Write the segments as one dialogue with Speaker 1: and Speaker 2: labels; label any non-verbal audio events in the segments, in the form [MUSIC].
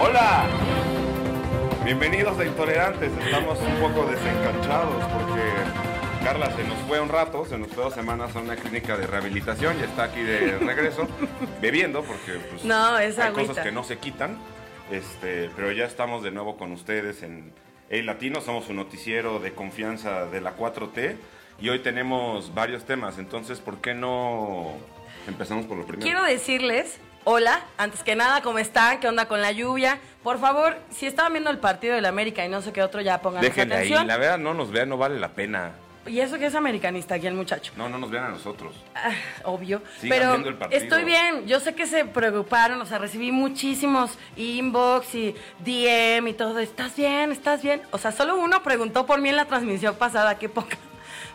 Speaker 1: Hola, bienvenidos a Intolerantes. Estamos un poco desencanchados porque Carla se nos fue un rato, se nos fue dos semanas a una clínica de rehabilitación y está aquí de regreso [LAUGHS] bebiendo porque pues,
Speaker 2: No, es
Speaker 1: hay
Speaker 2: agüita.
Speaker 1: cosas que no se quitan. Este, pero ya estamos de nuevo con ustedes en El Latino, somos un noticiero de confianza de la 4T y hoy tenemos varios temas, entonces ¿por qué no empezamos por lo primero?
Speaker 2: Quiero decirles, hola, antes que nada, ¿cómo están? ¿Qué onda con la lluvia? Por favor, si estaban viendo el partido del América y no sé qué otro, ya pongan
Speaker 1: Déjenle ahí,
Speaker 2: atención.
Speaker 1: la verdad no nos vean, no vale la pena.
Speaker 2: Y eso que es americanista aquí el muchacho.
Speaker 1: No, no nos vean a nosotros.
Speaker 2: Ah, obvio.
Speaker 1: Sigan
Speaker 2: pero
Speaker 1: viendo el partido.
Speaker 2: estoy bien. Yo sé que se preocuparon. O sea, recibí muchísimos inbox y DM y todo. ¿Estás bien? ¿Estás bien? O sea, solo uno preguntó por mí en la transmisión pasada. Qué poca.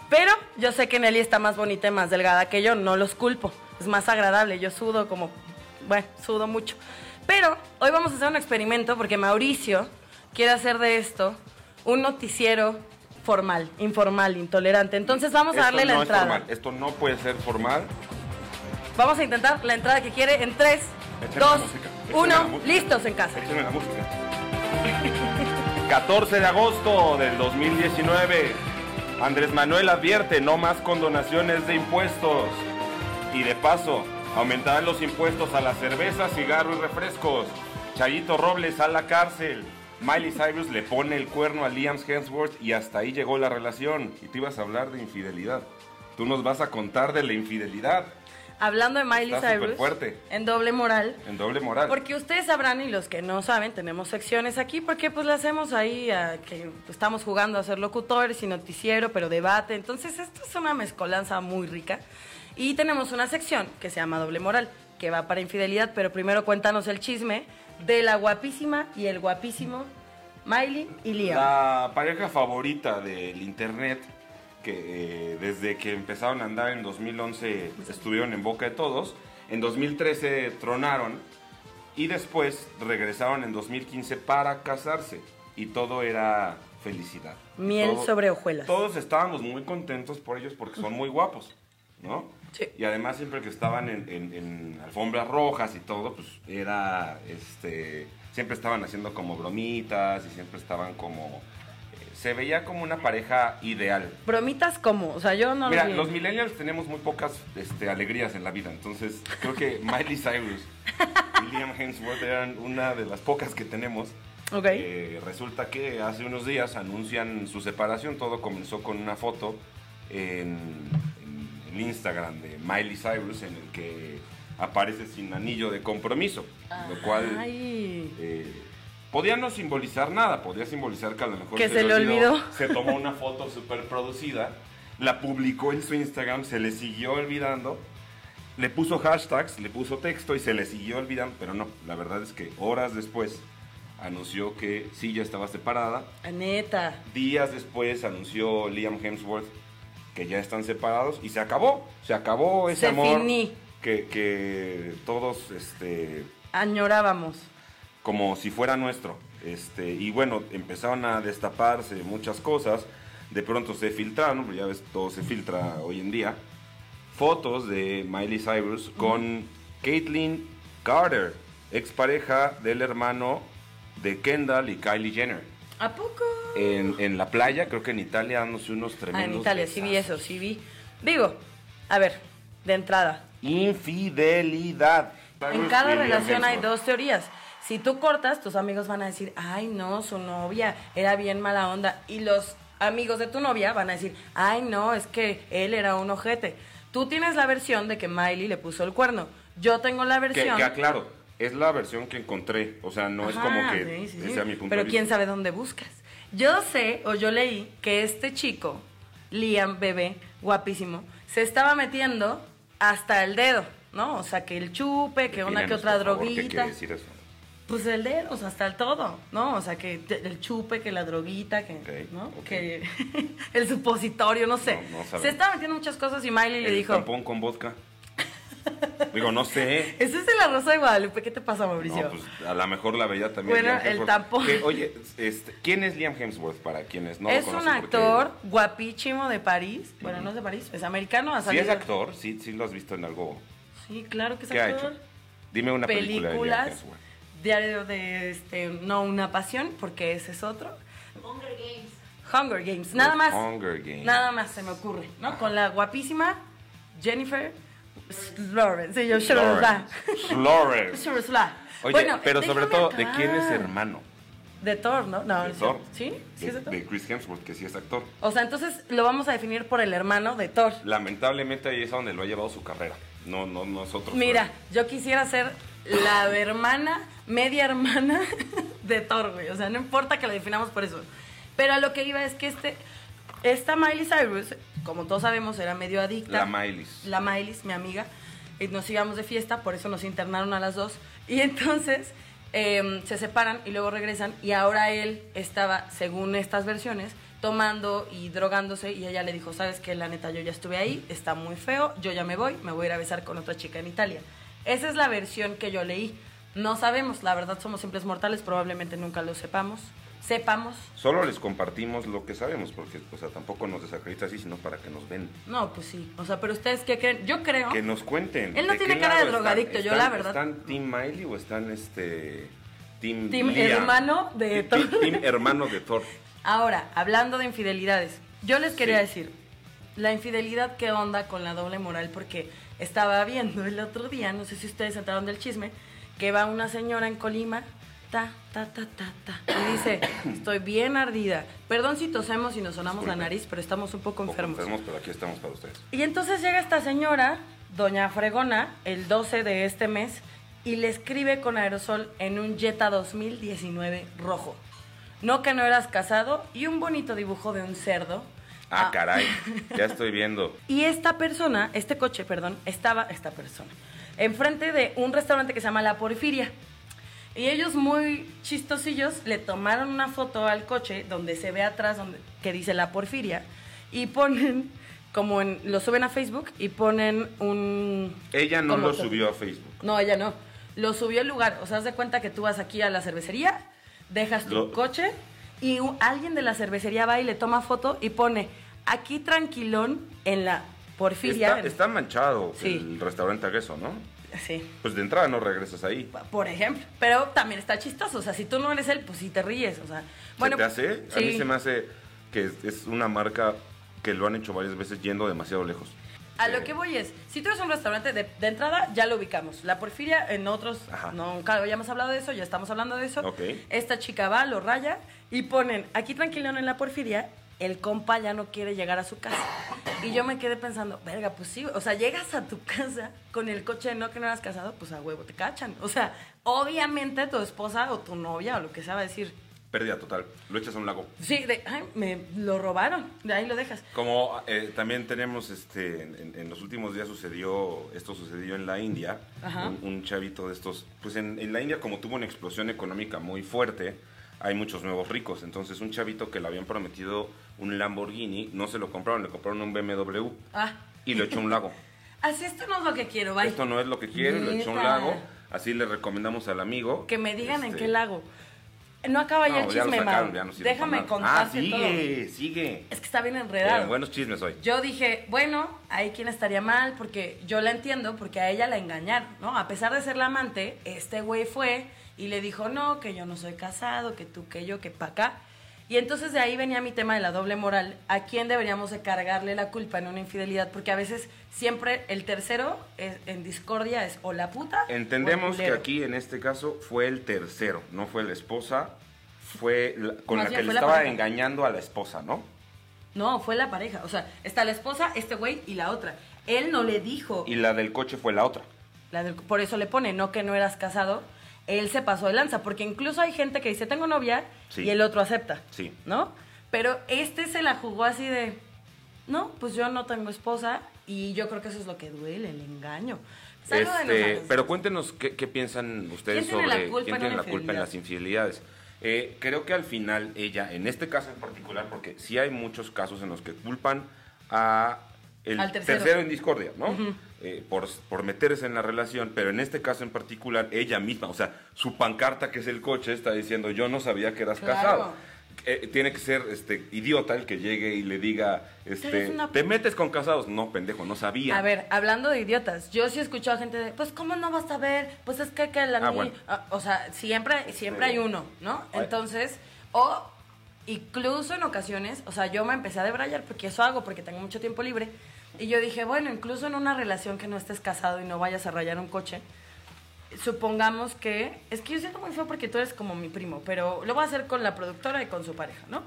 Speaker 2: Pero yo sé que Nelly está más bonita y más delgada que yo. No los culpo. Es más agradable. Yo sudo como... Bueno, sudo mucho. Pero hoy vamos a hacer un experimento porque Mauricio quiere hacer de esto un noticiero formal, informal, intolerante. Entonces vamos a
Speaker 1: Esto
Speaker 2: darle la
Speaker 1: es
Speaker 2: entrada.
Speaker 1: formal, Esto no puede ser formal.
Speaker 2: Vamos a intentar la entrada que quiere en 3,
Speaker 1: Échame la
Speaker 2: 2,
Speaker 1: música, échame la
Speaker 2: 1,
Speaker 1: música.
Speaker 2: listos en casa.
Speaker 1: Échame la música. [LAUGHS] 14 de agosto del 2019. Andrés Manuel advierte no más condonaciones de impuestos. Y de paso, aumentarán los impuestos a la cerveza, cigarro y refrescos. Chayito Robles a la cárcel. Miley Cyrus le pone el cuerno a Liam Hemsworth y hasta ahí llegó la relación. Y tú ibas a hablar de infidelidad. Tú nos vas a contar de la infidelidad
Speaker 2: Hablando de Miley
Speaker 1: Está
Speaker 2: Cyrus, en doble moral,
Speaker 1: en doble moral.
Speaker 2: porque ustedes sabrán y los que no saben, tenemos secciones aquí porque pues le hacemos ahí a que estamos jugando a ser locutores y noticiero, pero debate. Entonces, esto es una mezcolanza muy rica. Y tenemos una sección que se llama doble moral, que va para infidelidad, pero primero cuéntanos el chisme de la guapísima y el guapísimo Miley y Liam.
Speaker 1: La pareja favorita del internet, que eh, desde que empezaron a andar en 2011 estuvieron en boca de todos, en 2013 tronaron y después regresaron en 2015 para casarse y todo era felicidad.
Speaker 2: Miel
Speaker 1: Todo-
Speaker 2: sobre hojuelas.
Speaker 1: Todos estábamos muy contentos por ellos porque son muy guapos, ¿no?
Speaker 2: Sí.
Speaker 1: Y además siempre que estaban en, en- en alfombras rojas y todo, pues era, este, siempre estaban haciendo como bromitas y siempre estaban como, eh, se veía como una pareja ideal.
Speaker 2: Bromitas como, o sea, yo no
Speaker 1: Mira,
Speaker 2: lo
Speaker 1: los millennials tenemos muy pocas este, alegrías en la vida, entonces creo que Miley Cyrus y [LAUGHS] Liam Hemsworth eran una de las pocas que tenemos.
Speaker 2: Ok.
Speaker 1: Eh, resulta que hace unos días anuncian su separación, todo comenzó con una foto en el Instagram de Miley Cyrus en el que aparece sin anillo de compromiso, lo cual eh, podía no simbolizar nada, podía simbolizar que a lo mejor
Speaker 2: Que se le olvidó.
Speaker 1: Se tomó una foto súper producida, la publicó en su Instagram, se le siguió olvidando, le puso hashtags, le puso texto y se le siguió olvidando, pero no, la verdad es que horas después anunció que sí ya estaba separada,
Speaker 2: Ah, Neta.
Speaker 1: días después anunció Liam Hemsworth que ya están separados y se acabó, se acabó ese
Speaker 2: Se
Speaker 1: amor
Speaker 2: finí.
Speaker 1: que, que todos este,
Speaker 2: Añorábamos.
Speaker 1: como si fuera nuestro. Este, y bueno, empezaron a destaparse muchas cosas. De pronto se filtraron, porque ya ves, todo se filtra hoy en día. Fotos de Miley Cyrus con Caitlyn Carter, expareja del hermano de Kendall y Kylie Jenner.
Speaker 2: ¿A poco?
Speaker 1: En, en la playa, creo que en Italia, dándose unos
Speaker 2: Ah,
Speaker 1: tremendos
Speaker 2: en Italia, sí vi eso, sí vi. Digo, a ver, de entrada.
Speaker 1: Infidelidad.
Speaker 2: En cada relación hay dos teorías. Si tú cortas, tus amigos van a decir, ay, no, su novia era bien mala onda. Y los amigos de tu novia van a decir, ay, no, es que él era un ojete. Tú tienes la versión de que Miley le puso el cuerno. Yo tengo la versión.
Speaker 1: que aclaro, es la versión que encontré. O sea, no es como que
Speaker 2: sí, sí,
Speaker 1: ese
Speaker 2: sí.
Speaker 1: sea mi punto
Speaker 2: Pero
Speaker 1: de
Speaker 2: quién
Speaker 1: vista.
Speaker 2: sabe dónde buscas. Yo sé, o yo leí, que este chico, Liam Bebé, guapísimo, se estaba metiendo hasta el dedo, ¿no? O sea, que el chupe, que una que otra
Speaker 1: favor, ¿Qué
Speaker 2: droguita.
Speaker 1: quiere decir eso?
Speaker 2: Pues el dedo, o sea, hasta el todo, ¿no? O sea, que el chupe, que la droguita, que, ¿no? Que [LAUGHS] el supositorio, no sé.
Speaker 1: No, no
Speaker 2: se estaba metiendo muchas cosas y Miley le dijo,
Speaker 1: tampón con vodka. Digo, no sé.
Speaker 2: ese es de la Rosa de Guadalupe, ¿qué te pasa, Mauricio?
Speaker 1: No, pues a lo mejor la veía también.
Speaker 2: Bueno, el tampón.
Speaker 1: Que, oye, este, ¿quién es Liam Hemsworth para quienes no lo
Speaker 2: es un
Speaker 1: conocen? Porque-
Speaker 2: actor guapísimo de París. Bueno, no es de París, es americano. Ha
Speaker 1: Sí
Speaker 2: salido...
Speaker 1: es actor, sí, sí lo has visto en algo.
Speaker 2: Sí, claro que es
Speaker 1: ¿Qué ha
Speaker 2: actor.
Speaker 1: hecho? Dime una película de Liam
Speaker 2: Películas.
Speaker 1: Hemsworth.
Speaker 2: Diario de, este, no una pasión, porque ese es otro. Hunger Games. Hunger Games, nada más.
Speaker 1: Hunger Games.
Speaker 2: Nada más se me ocurre, ¿no? Con la guapísima Jennifer Lawrence. Sí, yo
Speaker 1: Lawrence. Lawrence. Oye,
Speaker 2: Bueno,
Speaker 1: pero sobre todo, ¿de quién es hermano?
Speaker 2: De Thor, ¿no? No,
Speaker 1: De Thor.
Speaker 2: ¿Sí? ¿Sí
Speaker 1: De,
Speaker 2: es de Thor?
Speaker 1: de Chris Hemsworth, que sí es actor.
Speaker 2: O sea, entonces lo vamos a definir por el hermano de Thor.
Speaker 1: Lamentablemente ahí es a donde lo ha llevado su carrera. No, no, nosotros.
Speaker 2: Mira, yo quisiera ser la hermana, media hermana [LAUGHS] de Thor, güey. O sea, no importa que lo definamos por eso. Pero a lo que iba es que este, esta Miley Cyrus, como todos sabemos, era medio adicta.
Speaker 1: La Miley's.
Speaker 2: La Miley, mi amiga. Y nos íbamos de fiesta, por eso nos internaron a las dos. Y entonces eh, se separan y luego regresan. Y ahora él estaba, según estas versiones, tomando y drogándose. Y ella le dijo: Sabes que la neta, yo ya estuve ahí, está muy feo, yo ya me voy, me voy a ir a besar con otra chica en Italia. Esa es la versión que yo leí. No sabemos, la verdad somos simples mortales, probablemente nunca lo sepamos. Sepamos.
Speaker 1: Solo les compartimos lo que sabemos, porque o sea, tampoco nos desacredita así, sino para que nos ven.
Speaker 2: No, pues sí. O sea, pero ustedes qué creen? Yo creo.
Speaker 1: Que nos cuenten.
Speaker 2: Él no
Speaker 1: ¿de
Speaker 2: tiene cara de drogadicto, yo la verdad.
Speaker 1: ¿Están Team Miley o están este. Team,
Speaker 2: Team hermano de
Speaker 1: Team-
Speaker 2: Thor.
Speaker 1: Team hermano de Thor. [LAUGHS]
Speaker 2: Ahora, hablando de infidelidades, yo les quería
Speaker 1: Sí.
Speaker 2: decir, la infidelidad, ¿qué onda con la doble moral? Porque estaba viendo el otro día, no sé si ustedes entraron del chisme, que va una señora en Colima, ta, ta, ta, ta, ta, y dice, estoy bien ardida. Perdón si tosemos y nos sonamos la nariz, pero estamos un poco
Speaker 1: Poco
Speaker 2: enfermos.
Speaker 1: enfermos, pero aquí estamos para ustedes.
Speaker 2: Y entonces llega esta señora, doña Fregona, el 12 de este mes, y le escribe con aerosol en un Jetta 2019 rojo. No que no eras casado y un bonito dibujo de un cerdo.
Speaker 1: Ah,
Speaker 2: Ah.
Speaker 1: caray. [LAUGHS] Ya estoy viendo.
Speaker 2: Y esta persona, este coche, perdón, estaba, esta persona, enfrente de un restaurante que se llama La Porfiria. Y ellos muy chistosillos le tomaron una foto al coche donde se ve atrás donde, que dice La Porfiria y ponen, como en, lo suben a Facebook y ponen un...
Speaker 1: Ella no lo subió a Facebook.
Speaker 2: No, ella no. Lo subió el lugar. O sea, haz de cuenta que tú vas aquí a la cervecería, dejas tu
Speaker 1: Lo-
Speaker 2: coche y alguien de la cervecería va y le toma foto y pone aquí tranquilón en la Porfiria.
Speaker 1: Está, está manchado
Speaker 2: Sí.
Speaker 1: el restaurante Agueso, ¿no?
Speaker 2: Sí,
Speaker 1: Pues de entrada no regresas ahí.
Speaker 2: por ejemplo. Pero también está chistoso. O sea, si tú no eres él, pues sí te ríes. O sea, bueno.
Speaker 1: ¿Se te hace? A mí se me hace que es, una marca que lo han hecho varias veces yendo demasiado lejos.
Speaker 2: A
Speaker 1: Eh,
Speaker 2: lo que voy es, si tú eres un restaurante de, de entrada, ya lo ubicamos. La Porfiria, en otros,
Speaker 1: Ajá.
Speaker 2: nunca habíamos hablado de eso, ya estamos hablando de eso.
Speaker 1: Ok.
Speaker 2: Esta chica va, lo raya y ponen, aquí tranquilón en la Porfiria, el compa ya no quiere llegar a su casa. Y yo me quedé pensando, verga, pues sí, o sea, llegas a tu casa con el coche no que no eras casado, pues a huevo te cachan. O sea, obviamente tu esposa o tu novia o lo que sea va a decir,
Speaker 1: Pérdida total. Lo echas a un lago.
Speaker 2: sí, de, ay, me lo robaron, de ahí lo dejas.
Speaker 1: Como eh, también tenemos, este, en, en los últimos días sucedió, esto sucedió en la India, un, un chavito de estos, pues en, en la India como tuvo una explosión económica muy fuerte, hay muchos nuevos ricos, entonces un chavito que le habían prometido un Lamborghini, no se lo compraron, le compraron un BMW
Speaker 2: Ah,
Speaker 1: y lo echó a un lago. [LAUGHS]
Speaker 2: así esto no es lo que quiero, bye.
Speaker 1: Esto no es lo que quiere, lo echó a un lago, así le recomendamos al amigo.
Speaker 2: Que me digan en
Speaker 1: este,
Speaker 2: qué lago. No acaba ya el
Speaker 1: ya lo
Speaker 2: chisme,
Speaker 1: sacaron,
Speaker 2: Mau.
Speaker 1: ya no
Speaker 2: Déjame
Speaker 1: nada.
Speaker 2: contarte
Speaker 1: Ah, sigue,
Speaker 2: todo.
Speaker 1: sigue.
Speaker 2: Es que está bien enredado.
Speaker 1: Eh, buenos chismes hoy.
Speaker 2: Yo dije, bueno, ahí quién estaría mal, porque yo la entiendo, porque a ella la engañaron, ¿no? A pesar de ser la amante, este güey fue y le dijo, no, que yo no soy casado, que tú, que yo, que pa' acá. Y entonces de ahí venía mi tema de la doble moral. ¿A quién deberíamos de cargarle la culpa en una infidelidad? Porque a veces siempre el tercero es- en discordia es o la puta o el
Speaker 1: Entendemos que aquí en este caso fue el tercero, no fue la esposa, fue la- con
Speaker 2: Más
Speaker 1: la que le estaba
Speaker 2: pareja.
Speaker 1: engañando a la esposa, ¿no?
Speaker 2: No, fue la pareja. O sea, está la esposa, este güey y la otra. Él no le dijo.
Speaker 1: Y la del coche fue la otra.
Speaker 2: La del- por eso le pone, no que no eras casado. Él se pasó de lanza, porque incluso hay gente que dice, tengo novia,
Speaker 1: Sí.
Speaker 2: y el otro acepta.
Speaker 1: Sí.
Speaker 2: ¿No? Pero este se la jugó así de, no, pues yo no tengo esposa, y yo creo que eso es lo que duele, el engaño.
Speaker 1: Este, pero cuéntenos qué, qué piensan ustedes
Speaker 2: ¿Quién tiene la
Speaker 1: sobre quién
Speaker 2: en
Speaker 1: tiene la culpa en las infidelidades. Eh, creo que al final ella, en este caso en particular, porque sí hay muchos casos en los que culpan a el
Speaker 2: tercero.
Speaker 1: en discordia, ¿no? Eh, por, por meterse en la relación, pero en este caso en particular, ella misma, o sea, su pancarta que es el coche está diciendo, yo no sabía que eras
Speaker 2: Claro.
Speaker 1: casado. eh, tiene que ser este idiota el que llegue y le diga, este,
Speaker 2: una-
Speaker 1: te metes con casados. No, pendejo, no sabía.
Speaker 2: A ver, hablando de idiotas, yo sí he escuchado gente de, pues, ¿cómo no vas a ver? Pues es que, que la
Speaker 1: Ah,
Speaker 2: ni-".
Speaker 1: bueno.
Speaker 2: Ah, O sea, siempre, siempre hay uno, ¿no?
Speaker 1: Ay.
Speaker 2: Entonces, o incluso en ocasiones, o sea, yo me empecé a debrayar porque eso hago, porque tengo mucho tiempo libre. Y yo dije, bueno, incluso en una relación que no estés casado y no vayas a rayar un coche, supongamos que, es que yo siento muy feo porque tú eres como mi primo, pero lo voy a hacer con la productora y con su pareja, ¿no?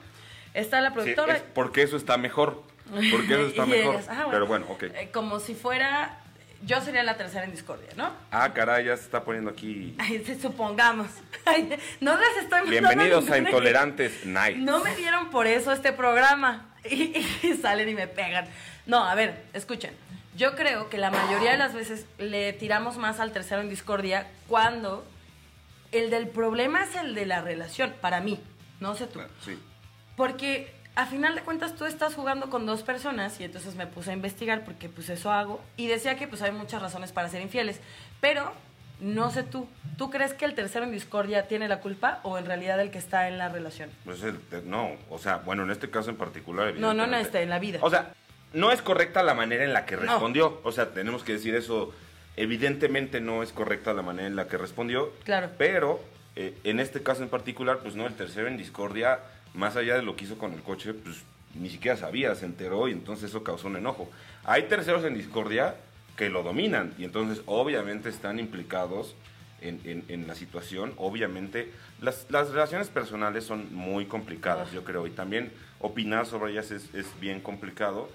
Speaker 2: Está la
Speaker 1: Sí,
Speaker 2: productora...
Speaker 1: es porque eso está mejor. Porque eso está [LAUGHS] mejor.
Speaker 2: ah,
Speaker 1: Pero bueno, ok.
Speaker 2: eh, como si fuera, yo sería la tercera en discordia, ¿no?
Speaker 1: Ah, caray, ya se está poniendo aquí.
Speaker 2: Ay, sí, supongamos. [LAUGHS] Ay, no les estoy
Speaker 1: Bienvenidos a Intolerantes Night.
Speaker 2: No me dieron por eso este programa. [LAUGHS] Y, y salen y me pegan. No, a ver, escuchen. Yo creo que la mayoría de las veces le tiramos más al tercero en discordia cuando el del problema es el de la relación, para mí. No sé tú.
Speaker 1: Sí.
Speaker 2: Porque a final de cuentas tú estás jugando con dos personas y entonces me puse a investigar porque pues eso hago y decía que pues hay muchas razones para ser infieles, pero no sé tú, ¿tú crees que el tercero en discordia tiene la culpa o en realidad el que está en la relación?
Speaker 1: Pues el- no, o sea, bueno, en este caso en particular.
Speaker 2: No, no en este, en la vida.
Speaker 1: O sea, no es correcta la manera en la que
Speaker 2: No.
Speaker 1: respondió. O sea, tenemos que decir eso. Evidentemente no es correcta la manera en la que respondió.
Speaker 2: Claro.
Speaker 1: Pero eh, en este caso en particular, pues no, el tercero en discordia, más allá de lo que hizo con el coche, pues ni siquiera sabía, se enteró y entonces eso causó un enojo. Hay terceros en discordia que lo dominan y entonces obviamente están implicados en, en- en la situación. Obviamente las, las relaciones personales son muy complicadas, yo creo, y también opinar sobre ellas es, es bien complicado,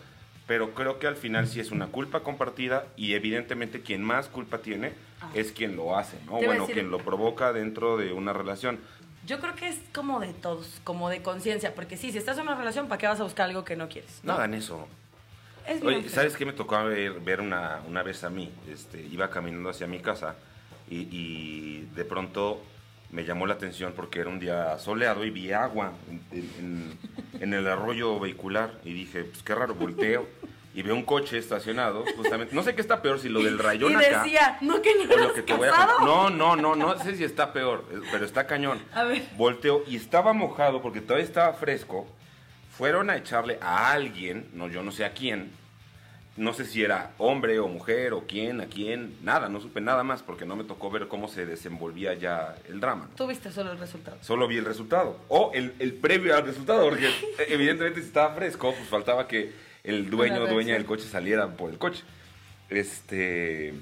Speaker 1: pero creo que al final sí es una culpa compartida y evidentemente quien más culpa tiene
Speaker 2: Ah.
Speaker 1: es quien lo hace, ¿no?
Speaker 2: Te
Speaker 1: Bueno,
Speaker 2: decir-
Speaker 1: quien lo provoca dentro de una relación.
Speaker 2: Yo creo que es como de todos, como de conciencia, porque sí, si estás en una relación, ¿para qué vas a buscar algo que no quieres?
Speaker 1: No hagan eso.
Speaker 2: Es
Speaker 1: Oye. ¿sabes qué me tocó ver, ver una, una vez a mí? Este, iba caminando hacia mi casa y, y de pronto me llamó la atención porque era un día soleado y vi agua en, en- en el arroyo vehicular y dije, pues qué raro, volteo y veo un coche estacionado, justamente. No sé qué está peor, si lo del rayón
Speaker 2: y
Speaker 1: acá
Speaker 2: decía, no que no
Speaker 1: lo que te voy a. No, no, no, no sé si está peor, pero está cañón.
Speaker 2: A ver.
Speaker 1: Volteo y estaba mojado porque todavía estaba fresco. Fueron a echarle a alguien, no, yo no sé a quién. No sé si era hombre o mujer o quién, a quién, nada, no supe nada más porque no me tocó ver cómo se desenvolvía ya el drama. ¿no?
Speaker 2: Tú viste solo el resultado.
Speaker 1: Solo vi el resultado. O el, el previo al resultado, porque [LAUGHS] evidentemente si estaba fresco, pues faltaba que el dueño o dueña del coche saliera por el coche. Este.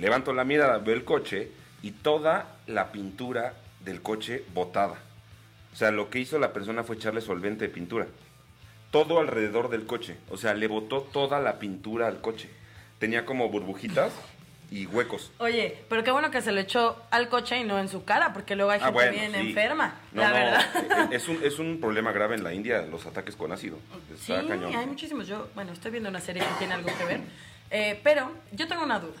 Speaker 1: Levanto la mirada, veo el coche y toda la pintura del coche botada. O sea, lo que hizo la persona fue echarle solvente de pintura. Todo alrededor del coche. O sea, le botó toda la pintura al coche. Tenía como burbujitas y huecos.
Speaker 2: Oye, pero qué bueno que se lo echó al coche y no en su cara, porque luego hay
Speaker 1: Ah,
Speaker 2: gente
Speaker 1: bueno,
Speaker 2: bien
Speaker 1: sí.
Speaker 2: enferma,
Speaker 1: No,
Speaker 2: la
Speaker 1: no,
Speaker 2: verdad.
Speaker 1: eh, Es un, es un problema grave en la India, los ataques con ácido.
Speaker 2: Sí,
Speaker 1: Está cañón.
Speaker 2: hay muchísimos. Yo, bueno, estoy viendo una serie que tiene algo que ver. Eh, pero yo tengo una duda.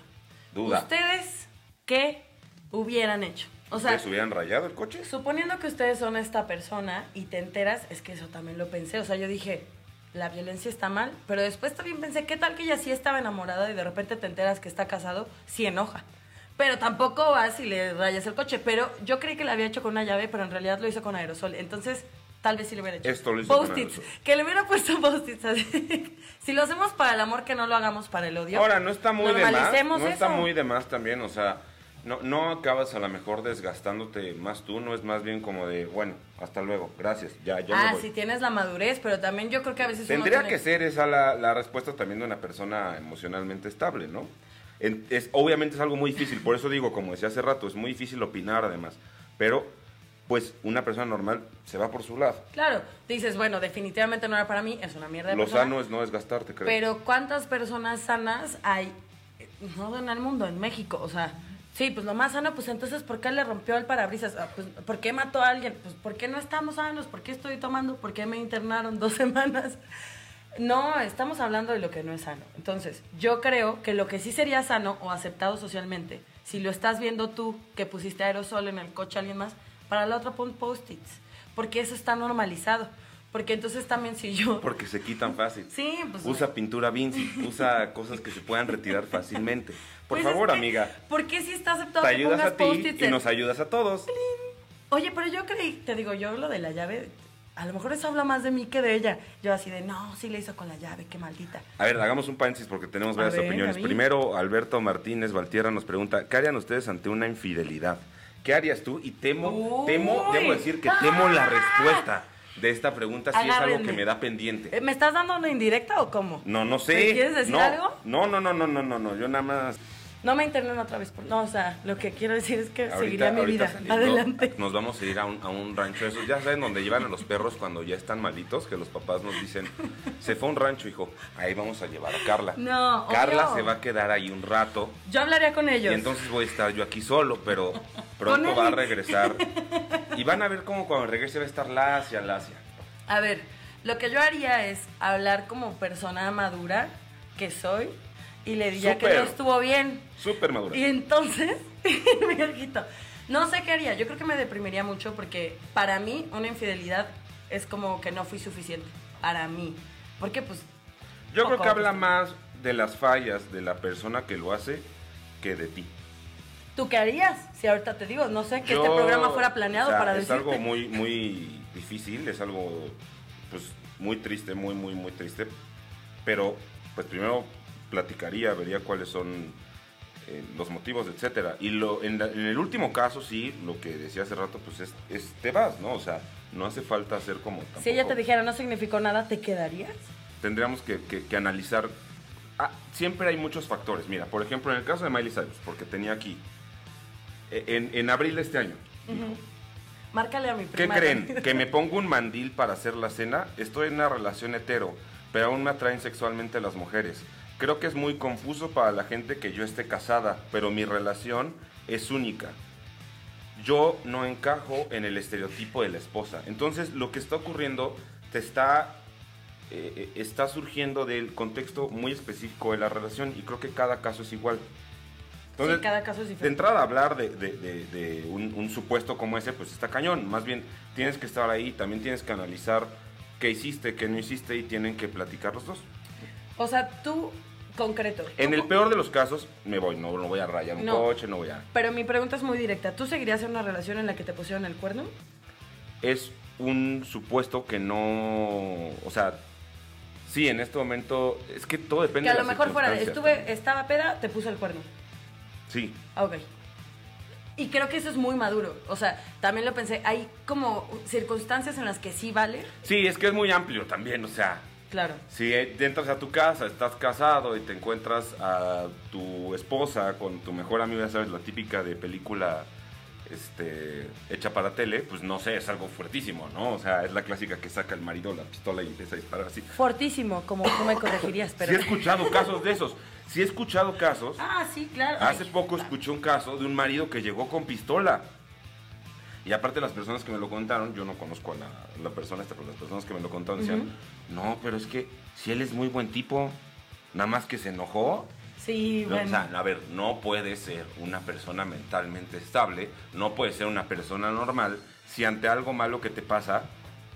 Speaker 1: Duda.
Speaker 2: ¿Ustedes qué hubieran hecho? O sea,
Speaker 1: ¿Ustedes hubieran rayado el coche?
Speaker 2: suponiendo que ustedes son esta persona y te enteras, es que eso también lo pensé. O sea, yo dije, la violencia está mal, pero después también pensé, ¿qué tal que ella sí estaba enamorada y de repente te enteras que está casado? Sí enoja. Pero tampoco vas y le rayas el coche. Pero yo creí que la había hecho con una llave, pero en realidad lo hizo con aerosol. Entonces, tal vez sí lo hubiera hecho.
Speaker 1: Esto lo hizo
Speaker 2: Post-its. Que le hubiera puesto post-its así. [LAUGHS] si lo hacemos para el amor, que no lo hagamos para el odio.
Speaker 1: Ahora, no está muy de más. No está
Speaker 2: eso.
Speaker 1: muy de más también, o sea, no, no acabas a lo mejor desgastándote más tú, no es más bien como de, bueno, hasta luego, gracias, ya, ya me
Speaker 2: Ah,
Speaker 1: voy.
Speaker 2: si tienes la madurez, pero también yo creo que a veces uno
Speaker 1: Tendría
Speaker 2: tiene-
Speaker 1: que ser esa la, la respuesta también de una persona emocionalmente estable, ¿no? En- es, obviamente es algo muy difícil, por eso digo, como decía hace rato, es muy difícil opinar además, pero pues una persona normal se va por su lado.
Speaker 2: Claro, dices, bueno, definitivamente no era para mí, es una mierda de
Speaker 1: Lo
Speaker 2: persona.
Speaker 1: sano es no desgastarte, creo.
Speaker 2: Pero ¿cuántas personas sanas hay? eh, No en el mundo, en México. O sea, sí, pues lo más sano, pues entonces, ¿por qué le rompió el parabrisas? Ah, pues, ¿Por qué mató a alguien? Pues, ¿por qué no estamos sanos? ¿Por qué estoy tomando? ¿Por qué me internaron dos [LAUGHS] semanas? No, estamos hablando de lo que no es sano. Entonces, yo creo que lo que sí sería sano o aceptado socialmente, si lo estás viendo tú, que pusiste aerosol en el coche a alguien más, para la otra pon post-its. Porque eso está normalizado. Porque entonces también si yo...
Speaker 1: Porque se quitan fácil.
Speaker 2: Sí, pues...
Speaker 1: Usa pintura Vinci, usa cosas que se puedan retirar fácilmente. Por
Speaker 2: Pues
Speaker 1: favor,
Speaker 2: es que,
Speaker 1: amiga,
Speaker 2: ¿Por qué si está aceptado
Speaker 1: te
Speaker 2: que
Speaker 1: ayudas
Speaker 2: pongas
Speaker 1: a ti y nos ayudas a todos.
Speaker 2: Oye, pero yo creí, te digo, yo lo de la llave, a lo mejor eso habla más de mí que de ella. Yo así de, no, sí le hizo con la llave, qué maldita.
Speaker 1: A ver, hagamos un paréntesis porque tenemos varias
Speaker 2: ver,
Speaker 1: opiniones. Primero, Alberto Martínez Valtierra nos pregunta, ¿qué harían ustedes ante una infidelidad? ¿Qué harías tú? Y temo,
Speaker 2: Uy.
Speaker 1: temo, debo decir que temo la respuesta de esta pregunta si es algo que me da pendiente.
Speaker 2: ¿Me estás dando una indirecta o cómo?
Speaker 1: No, no sé.
Speaker 2: ¿Me quieres decir
Speaker 1: no,
Speaker 2: algo?
Speaker 1: No, no, no, no, no, no, no. Yo nada más.
Speaker 2: No me internen otra vez. por- No, o sea, lo que quiero decir es que
Speaker 1: Ahorita,
Speaker 2: seguiría mi vida.
Speaker 1: saliendo,
Speaker 2: Adelante.
Speaker 1: Nos vamos a ir a un, a un rancho de esos. Ya saben donde llevan a los perros cuando ya están malitos, que los papás nos dicen, se fue a un rancho, hijo. Ahí vamos a llevar a Carla.
Speaker 2: No,
Speaker 1: Carla
Speaker 2: obvio.
Speaker 1: se va a quedar ahí un rato.
Speaker 2: Yo hablaría con ellos.
Speaker 1: Y entonces voy a estar yo aquí solo, pero pronto va a regresar. [LAUGHS] Y van a ver cómo cuando regrese va a estar lacia, lacia.
Speaker 2: A ver, lo que yo haría es hablar como persona madura que soy y le diría que no estuvo bien.
Speaker 1: Súper madura.
Speaker 2: Y entonces, [LAUGHS] mi ojito, no sé qué haría. Yo creo que me deprimiría mucho porque para mí una infidelidad es como que no fui suficiente. Para mí. Porque pues...
Speaker 1: Yo creo que habla
Speaker 2: autoestima.
Speaker 1: más de las fallas de la persona que lo hace que de ti.
Speaker 2: ¿Tú qué harías? Si ahorita te digo, no sé, que este
Speaker 1: Yo,
Speaker 2: programa fuera planeado
Speaker 1: o sea,
Speaker 2: para
Speaker 1: es
Speaker 2: decirte.
Speaker 1: algo muy muy difícil es algo pues muy triste muy muy muy triste pero pues primero platicaría vería cuáles son eh, los motivos etcétera y lo en, la- en el último caso sí lo que decía hace rato pues es, es te vas no o sea no hace falta hacer como
Speaker 2: Si ella te
Speaker 1: tampoco-
Speaker 2: dijera no significó nada, ¿te quedarías?
Speaker 1: tendríamos que, que- que analizar. Ah, siempre hay muchos factores. Mira, por ejemplo, en el caso de Miley Cyrus, porque tenía aquí, eh, en, en abril de este año,
Speaker 2: Márcale a mi
Speaker 1: ¿qué
Speaker 2: prima.
Speaker 1: creen? [LAUGHS] ¿Que me pongo un mandil para hacer la cena? Estoy en una relación hetero, pero aún me atraen sexualmente las mujeres. Creo que es muy confuso para la gente que yo esté casada, pero mi relación es única. Yo no encajo en el estereotipo de la esposa. Entonces, lo que está ocurriendo te está eh, eh, está surgiendo del contexto muy específico de la relación y creo que cada caso es igual.
Speaker 2: sí, cada caso es
Speaker 1: De
Speaker 2: diferente.
Speaker 1: entrada, hablar de, de- de- de un, un supuesto como ese, pues está cañón. Más bien, tienes que estar ahí, también tienes que analizar qué hiciste, qué no hiciste y tienen que platicar los dos.
Speaker 2: O sea, tú, concreto.
Speaker 1: En el peor de los casos, me voy, no, no voy a rayar un
Speaker 2: No.
Speaker 1: coche, no voy a...
Speaker 2: Pero mi pregunta es muy directa. ¿Tú seguirías en una relación en la que te pusieron el cuerno?
Speaker 1: Es un supuesto que no... O sea, sí, en este momento, es que todo depende
Speaker 2: Que a
Speaker 1: de
Speaker 2: lo
Speaker 1: las
Speaker 2: mejor fuera, estuve, estaba peda, te puso el cuerno.
Speaker 1: Sí,
Speaker 2: Ok. Y creo que eso es muy maduro. O sea, también lo pensé. Hay como circunstancias en las que sí vale.
Speaker 1: sí, es que es muy amplio también, o sea...
Speaker 2: Claro.
Speaker 1: Si entras a tu casa, estás casado y te encuentras a tu esposa con tu mejor amigo, ya sabes, la típica de película este, hecha para tele, pues no sé, es algo fuertísimo, ¿no? O sea, es la clásica que saca el marido la pistola y empieza a disparar así.
Speaker 2: Fortísimo, como tú me corregirías, pero.
Speaker 1: Sí he escuchado casos de esos, sí he escuchado casos.
Speaker 2: Ah, sí, claro.
Speaker 1: Hace
Speaker 2: Ay,
Speaker 1: poco escuché un caso de un marido que llegó con pistola. Y aparte las personas que me lo contaron, yo no conozco a la, la persona esta, pero las personas que me lo contaron decían, no, pero es que si él es muy buen tipo, nada más que se enojó.
Speaker 2: Sí,
Speaker 1: No,
Speaker 2: bueno.
Speaker 1: O sea, a ver, no puede ser una persona mentalmente estable, no puede ser una persona normal si ante algo malo que te pasa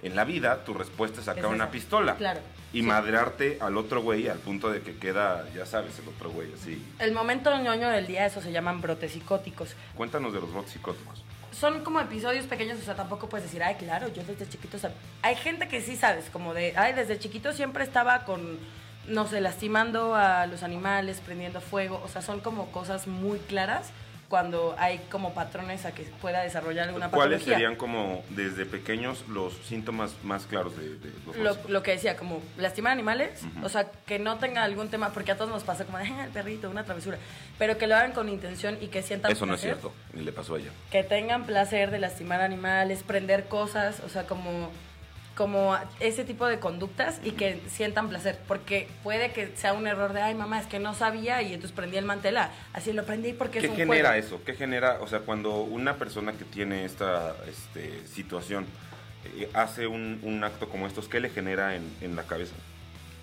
Speaker 1: en la vida, tu respuesta es sacar
Speaker 2: Es
Speaker 1: una pistola.
Speaker 2: Claro.
Speaker 1: Y
Speaker 2: Sí.
Speaker 1: madrearte al otro güey al punto de que queda, ya sabes, el otro güey así.
Speaker 2: El momento ñoño del día, eso se llaman brotes psicóticos.
Speaker 1: Cuéntanos de los bots psicóticos.
Speaker 2: Son como episodios pequeños, o sea, tampoco puedes decir, ay, claro, yo desde chiquito sab-". Hay gente que sí sabes, como de, ay, desde chiquito siempre estaba con, no sé, lastimando a los animales, prendiendo fuego. O sea, son como cosas muy claras cuando hay como patrones a que pueda desarrollar alguna
Speaker 1: ¿Cuáles
Speaker 2: patología.
Speaker 1: serían como desde pequeños los síntomas más claros de, de los
Speaker 2: Lo, lo que decía, como lastimar animales, o sea, que no tenga algún tema, porque a todos nos pasa como, "Ay, el perrito, una travesura, pero que lo hagan con intención y que sientan
Speaker 1: Eso no es cierto, ni le pasó a ella.
Speaker 2: que tengan placer de lastimar animales, prender cosas, o sea, como, como ese tipo de conductas y que sientan placer, porque puede que sea un error de, ay mamá, es que no sabía y entonces prendí el mantela, así lo prendí porque
Speaker 1: ¿Qué
Speaker 2: es un
Speaker 1: genera
Speaker 2: juego.
Speaker 1: eso? ¿Qué genera, o sea, cuando una persona que tiene esta este, situación eh, hace un, un acto como estos, ¿qué le genera en, en la cabeza?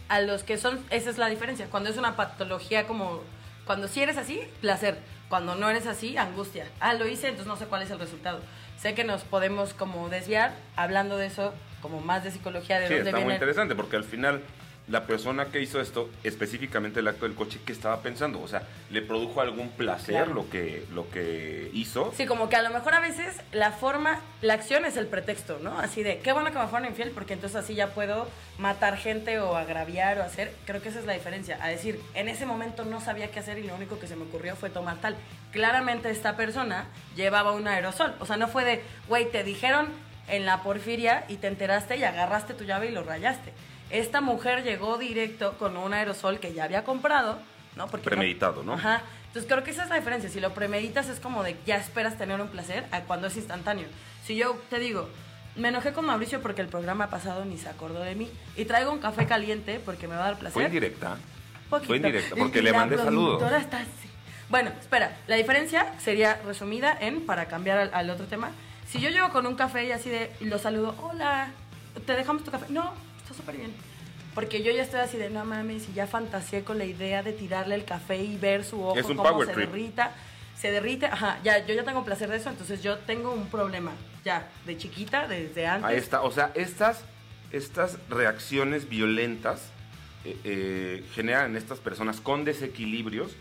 Speaker 2: A los que son, esa es la diferencia, cuando es una patología como, cuando sí eres así, placer, cuando no eres así, angustia. Ah, lo hice, entonces no sé cuál es el resultado. Sé que nos podemos como desviar hablando de eso, como más de psicología, de
Speaker 1: Sí,
Speaker 2: dónde
Speaker 1: está muy
Speaker 2: viene.
Speaker 1: interesante porque al final la persona que hizo esto, específicamente el acto del coche, ¿qué estaba pensando? O sea, ¿le produjo algún placer
Speaker 2: Claro.
Speaker 1: lo, que, lo que hizo?
Speaker 2: Sí, como que a lo mejor a veces la forma, la acción es el pretexto, ¿no? Así de, qué bueno que me fueron infiel porque entonces así ya puedo matar gente o agraviar o hacer. Creo que esa es la diferencia. A decir, en ese momento no sabía qué hacer y lo único que se me ocurrió fue tomar tal. Claramente esta persona llevaba un aerosol. O sea, no fue de, güey, te dijeron en la porfiria y te enteraste y agarraste tu llave y lo rayaste. Esta mujer llegó directo con un aerosol que ya había comprado, ¿no? Porque
Speaker 1: Premeditado, ¿no?
Speaker 2: Ajá. Entonces creo que esa es la diferencia. Si lo premeditas es como de ya esperas tener un placer a cuando es instantáneo. Si yo te digo, me enojé con Mauricio porque el programa pasado ni se acordó de mí y traigo un café caliente porque me va a dar placer.
Speaker 1: Fue indirecta.
Speaker 2: Poquito.
Speaker 1: Fue indirecta, porque le mandé saludos.
Speaker 2: está así. Bueno, espera, la diferencia sería resumida en, para cambiar al, al otro tema, si yo llego con un café y así de, y lo saludo, hola, ¿te dejamos tu café? No, súper bien. Porque yo ya estoy así de, no mames, y ya fantaseé con la idea de tirarle el café y ver su ojo
Speaker 1: Es un
Speaker 2: cómo
Speaker 1: power
Speaker 2: se
Speaker 1: trip.
Speaker 2: derrita. Se derrite, ajá, ya, yo ya tengo placer de eso, entonces yo tengo un problema, ya, de chiquita, desde antes.
Speaker 1: Ahí está. O sea, estas, estas reacciones violentas eh, eh, generan en estas personas con desequilibrios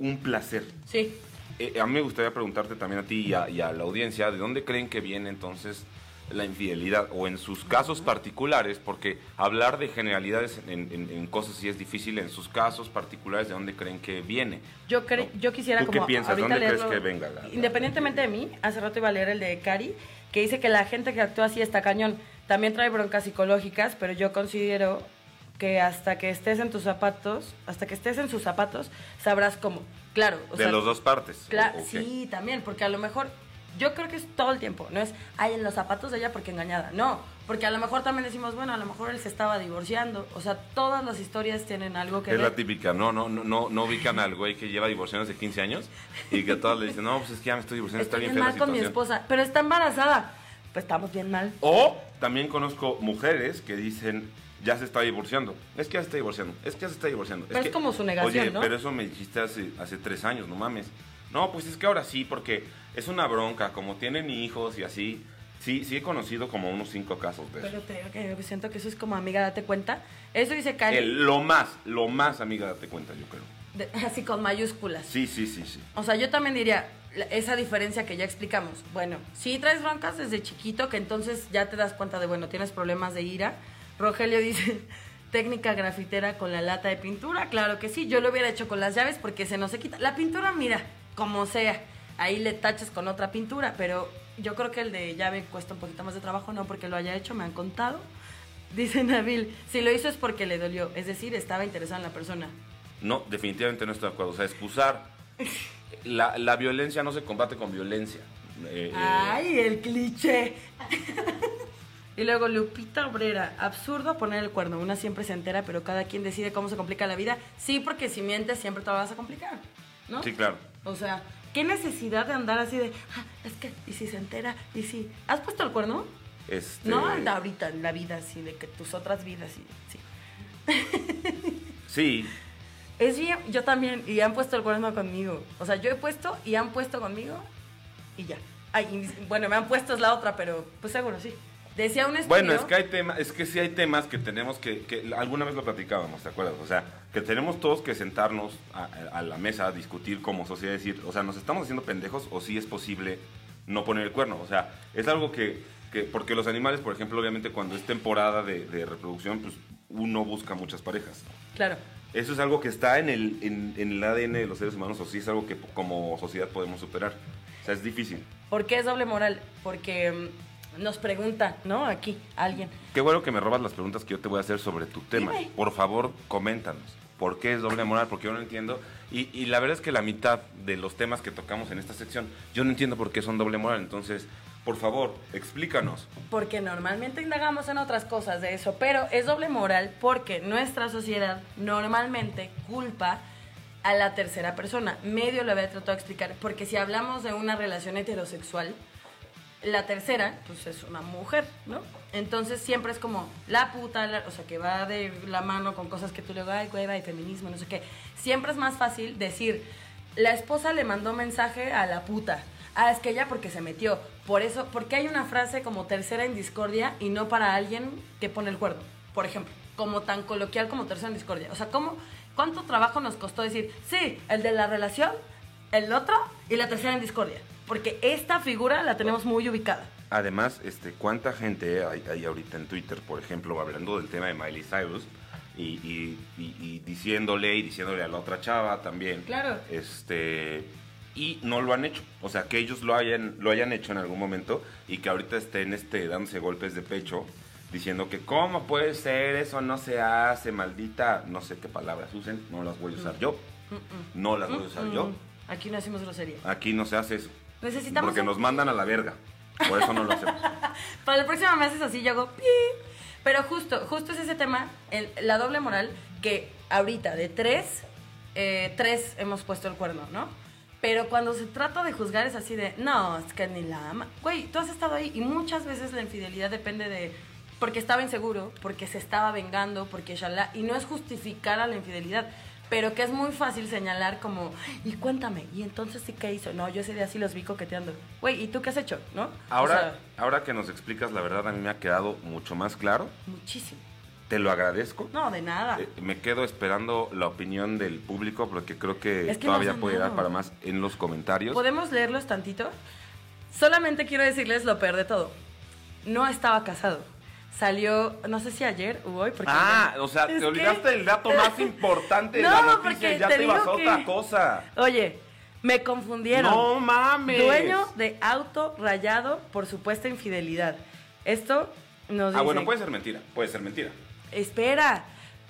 Speaker 1: un placer.
Speaker 2: Sí,
Speaker 1: Eh, a mí me gustaría preguntarte también a ti y a, y a la audiencia, ¿de dónde creen que viene entonces la infidelidad? O en sus casos particulares, porque hablar de generalidades en, en- en cosas sí es difícil, en sus casos particulares, ¿de dónde creen que viene?
Speaker 2: Yo, cre-
Speaker 1: ¿No?
Speaker 2: yo quisiera
Speaker 1: ¿Tú qué
Speaker 2: como
Speaker 1: piensas?
Speaker 2: ahorita
Speaker 1: ¿Dónde crees que venga la- la-
Speaker 2: Independientemente de mí, hace rato iba a leer el de Cari, que dice que la gente que actúa así está cañón. También trae broncas psicológicas, pero yo considero que hasta que estés en tus zapatos, hasta que estés en sus zapatos, sabrás cómo. Claro, o
Speaker 1: de las dos partes.
Speaker 2: Claro,
Speaker 1: ¿o- o qué?
Speaker 2: sí, también, porque a lo mejor, yo creo que es todo el tiempo, no es, ay, en los zapatos de ella porque engañada, no, porque a lo mejor también decimos, bueno, a lo mejor él se estaba divorciando, o sea, todas las historias tienen algo que
Speaker 1: Es
Speaker 2: ver.
Speaker 1: la típica, no, no, no, no, no ubican al güey que lleva divorciando hace 15 años y que a todas le dicen, no, pues es que ya me estoy divorciando, está bien
Speaker 2: bien
Speaker 1: fea la
Speaker 2: mal con mi esposa, pero está embarazada. Pues estamos bien mal.
Speaker 1: O también conozco mujeres que dicen, ya se está divorciando. Es que ya se está divorciando. Es que ya se está divorciando.
Speaker 2: Pero es
Speaker 1: que-
Speaker 2: como su negación,
Speaker 1: Oye,
Speaker 2: ¿no?
Speaker 1: pero eso me dijiste hace, hace tres años, no mames. No, pues es que ahora sí, porque es una bronca. Como tienen hijos y así. Sí, sí he conocido como unos cinco casos de eso.
Speaker 2: Pero te digo que yo siento que eso es como amiga, date cuenta. Eso dice Cari,
Speaker 1: El- lo más, lo más, amiga, date cuenta, yo creo.
Speaker 2: de- así con mayúsculas.
Speaker 1: Sí, sí, sí, sí.
Speaker 2: O sea, yo también diría esa diferencia que ya explicamos. Bueno, si traes broncas desde chiquito, que entonces ya te das cuenta de, bueno, tienes problemas de ira. Rogelio dice, [LAUGHS] técnica grafitera con la lata de pintura. Claro que sí, yo lo hubiera hecho con las llaves porque se nos se quita. La pintura, mira, como sea, ahí le tachas con otra pintura, pero yo creo que el de llave cuesta un poquito más de trabajo, no porque lo haya hecho, me han contado. [LAUGHS] Dice Nabil, si lo hizo es porque le dolió, es decir, estaba interesado en la persona.
Speaker 1: No, definitivamente no estoy de acuerdo. O sea, excusar. [LAUGHS] La, la violencia no se combate con violencia. Eh, eh,
Speaker 2: Ay, el cliché. [LAUGHS] y luego Lupita Obrera, absurdo poner el cuerno. Una siempre se entera, pero cada quien decide cómo se complica la vida. Sí, porque si mientes siempre te lo vas a complicar, ¿no?
Speaker 1: Sí, claro.
Speaker 2: O sea, ¿qué necesidad de andar así de, "Ah, es que, y si se entera, y si... ¿Has puesto el cuerno?
Speaker 1: Este,
Speaker 2: No anda ahorita en la vida así, de que tus otras vidas, sí. sí. [LAUGHS]
Speaker 1: Sí,
Speaker 2: Es bien, yo también, y han puesto el cuerno conmigo. O sea, yo he puesto y han puesto conmigo y ya. Ay, y bueno, me han puesto es la otra, pero pues seguro sí. Decía un estudio...
Speaker 1: Bueno, es que hay temas, es que sí hay temas que tenemos que, que alguna vez lo platicábamos, ¿te acuerdas? O sea, que tenemos todos que sentarnos a, a la mesa a discutir como sociedad, decir, o sea, nos estamos haciendo pendejos o sí es posible no poner el cuerno. O sea, es algo que, que porque los animales, por ejemplo, obviamente cuando es temporada de, de reproducción, pues uno busca muchas parejas.
Speaker 2: Claro.
Speaker 1: Eso es algo que está en el, en, en el ADN de los seres humanos o sí es algo que como sociedad podemos superar. O sea, es difícil.
Speaker 2: ¿Por qué es doble moral? Porque mm, nos pregunta, ¿no? Aquí, alguien.
Speaker 1: Qué bueno que me robas las preguntas que yo te voy a hacer sobre tu tema.
Speaker 2: Dime.
Speaker 1: Por favor, coméntanos. ¿Por qué es doble moral? Porque yo no entiendo. Y, y la verdad es que la mitad de los temas que tocamos en esta sección, yo no entiendo por qué son doble moral. Entonces, por favor, explícanos.
Speaker 2: Porque normalmente indagamos en otras cosas de eso, pero es doble moral porque nuestra sociedad normalmente culpa a la tercera persona. Medio lo había tratado de explicar, porque si hablamos de una relación heterosexual, la tercera, pues es una mujer, ¿no? Entonces siempre es como la puta, la- o sea, que va de la mano con cosas que tú le digas, ay, hueva, y feminismo, no sé qué. Siempre es más fácil decir, la esposa le mandó mensaje a la puta. Ah, es que ella porque se metió. Por eso, porque hay una frase como tercera en discordia y no para alguien que pone el cuerno, por ejemplo. como tan coloquial como tercera en discordia. O sea, ¿cómo, ¿cuánto trabajo nos costó decir, sí, el de la relación, el otro y la tercera en discordia? Porque esta figura la tenemos muy ubicada.
Speaker 1: Además, este, ¿cuánta gente hay, hay ahorita en Twitter, por ejemplo, hablando del tema de Miley Cyrus y, y- y- y diciéndole y diciéndole a la otra chava también?
Speaker 2: Claro.
Speaker 1: Este, y no lo han hecho. O sea, que ellos lo hayan, lo hayan hecho en algún momento y que ahorita estén este, dándose golpes de pecho diciendo que cómo puede ser, eso no se hace, maldita, no sé qué palabras usen, no las voy a usar yo. No las voy a usar yo.
Speaker 2: Mm, Aquí no hacemos grosería.
Speaker 1: Aquí no se hace eso.
Speaker 2: Necesitamos
Speaker 1: Porque
Speaker 2: un-
Speaker 1: nos mandan a la verga. Por eso no lo hacemos. [LAUGHS]
Speaker 2: Para el próximo mes es así, yo hago. Pero justo, justo es ese tema, el- la doble moral, que ahorita de tres, eh, tres hemos puesto el cuerno, ¿no? Pero cuando se trata de juzgar es así de, no, es que ni la ama. Güey, tú has estado ahí y muchas veces la infidelidad depende de, porque estaba inseguro, porque se estaba vengando, porque shalá, y no es justificar a la infidelidad. Pero que es muy fácil señalar como, y cuéntame, y entonces sí que hizo. No, yo ese día sí los vi coqueteando. Güey, ¿y tú qué has hecho? ¿No? O
Speaker 1: Ahora,
Speaker 2: sea,
Speaker 1: ahora que nos explicas, la verdad a mí me ha quedado mucho más claro.
Speaker 2: muchísimo.
Speaker 1: Te lo agradezco.
Speaker 2: No, de nada.
Speaker 1: Eh, me quedo esperando la opinión del público porque creo que,
Speaker 2: Es que
Speaker 1: todavía puede dar para más en los comentarios.
Speaker 2: ¿Podemos leerlos tantito? Solamente quiero decirles lo peor de todo. No estaba casado. Salió, no sé si ayer o hoy, porque...
Speaker 1: Ah, o sea, te olvidaste del dato [LAUGHS] más importante de
Speaker 2: No,
Speaker 1: la noticia ya
Speaker 2: te
Speaker 1: te, vas a otra
Speaker 2: que-
Speaker 1: cosa.
Speaker 2: Oye, me confundieron.
Speaker 1: No mames.
Speaker 2: Dueño de auto rayado por supuesta infidelidad. Esto nos
Speaker 1: Ah,
Speaker 2: dice...
Speaker 1: bueno, puede ser mentira, puede ser mentira.
Speaker 2: Espera,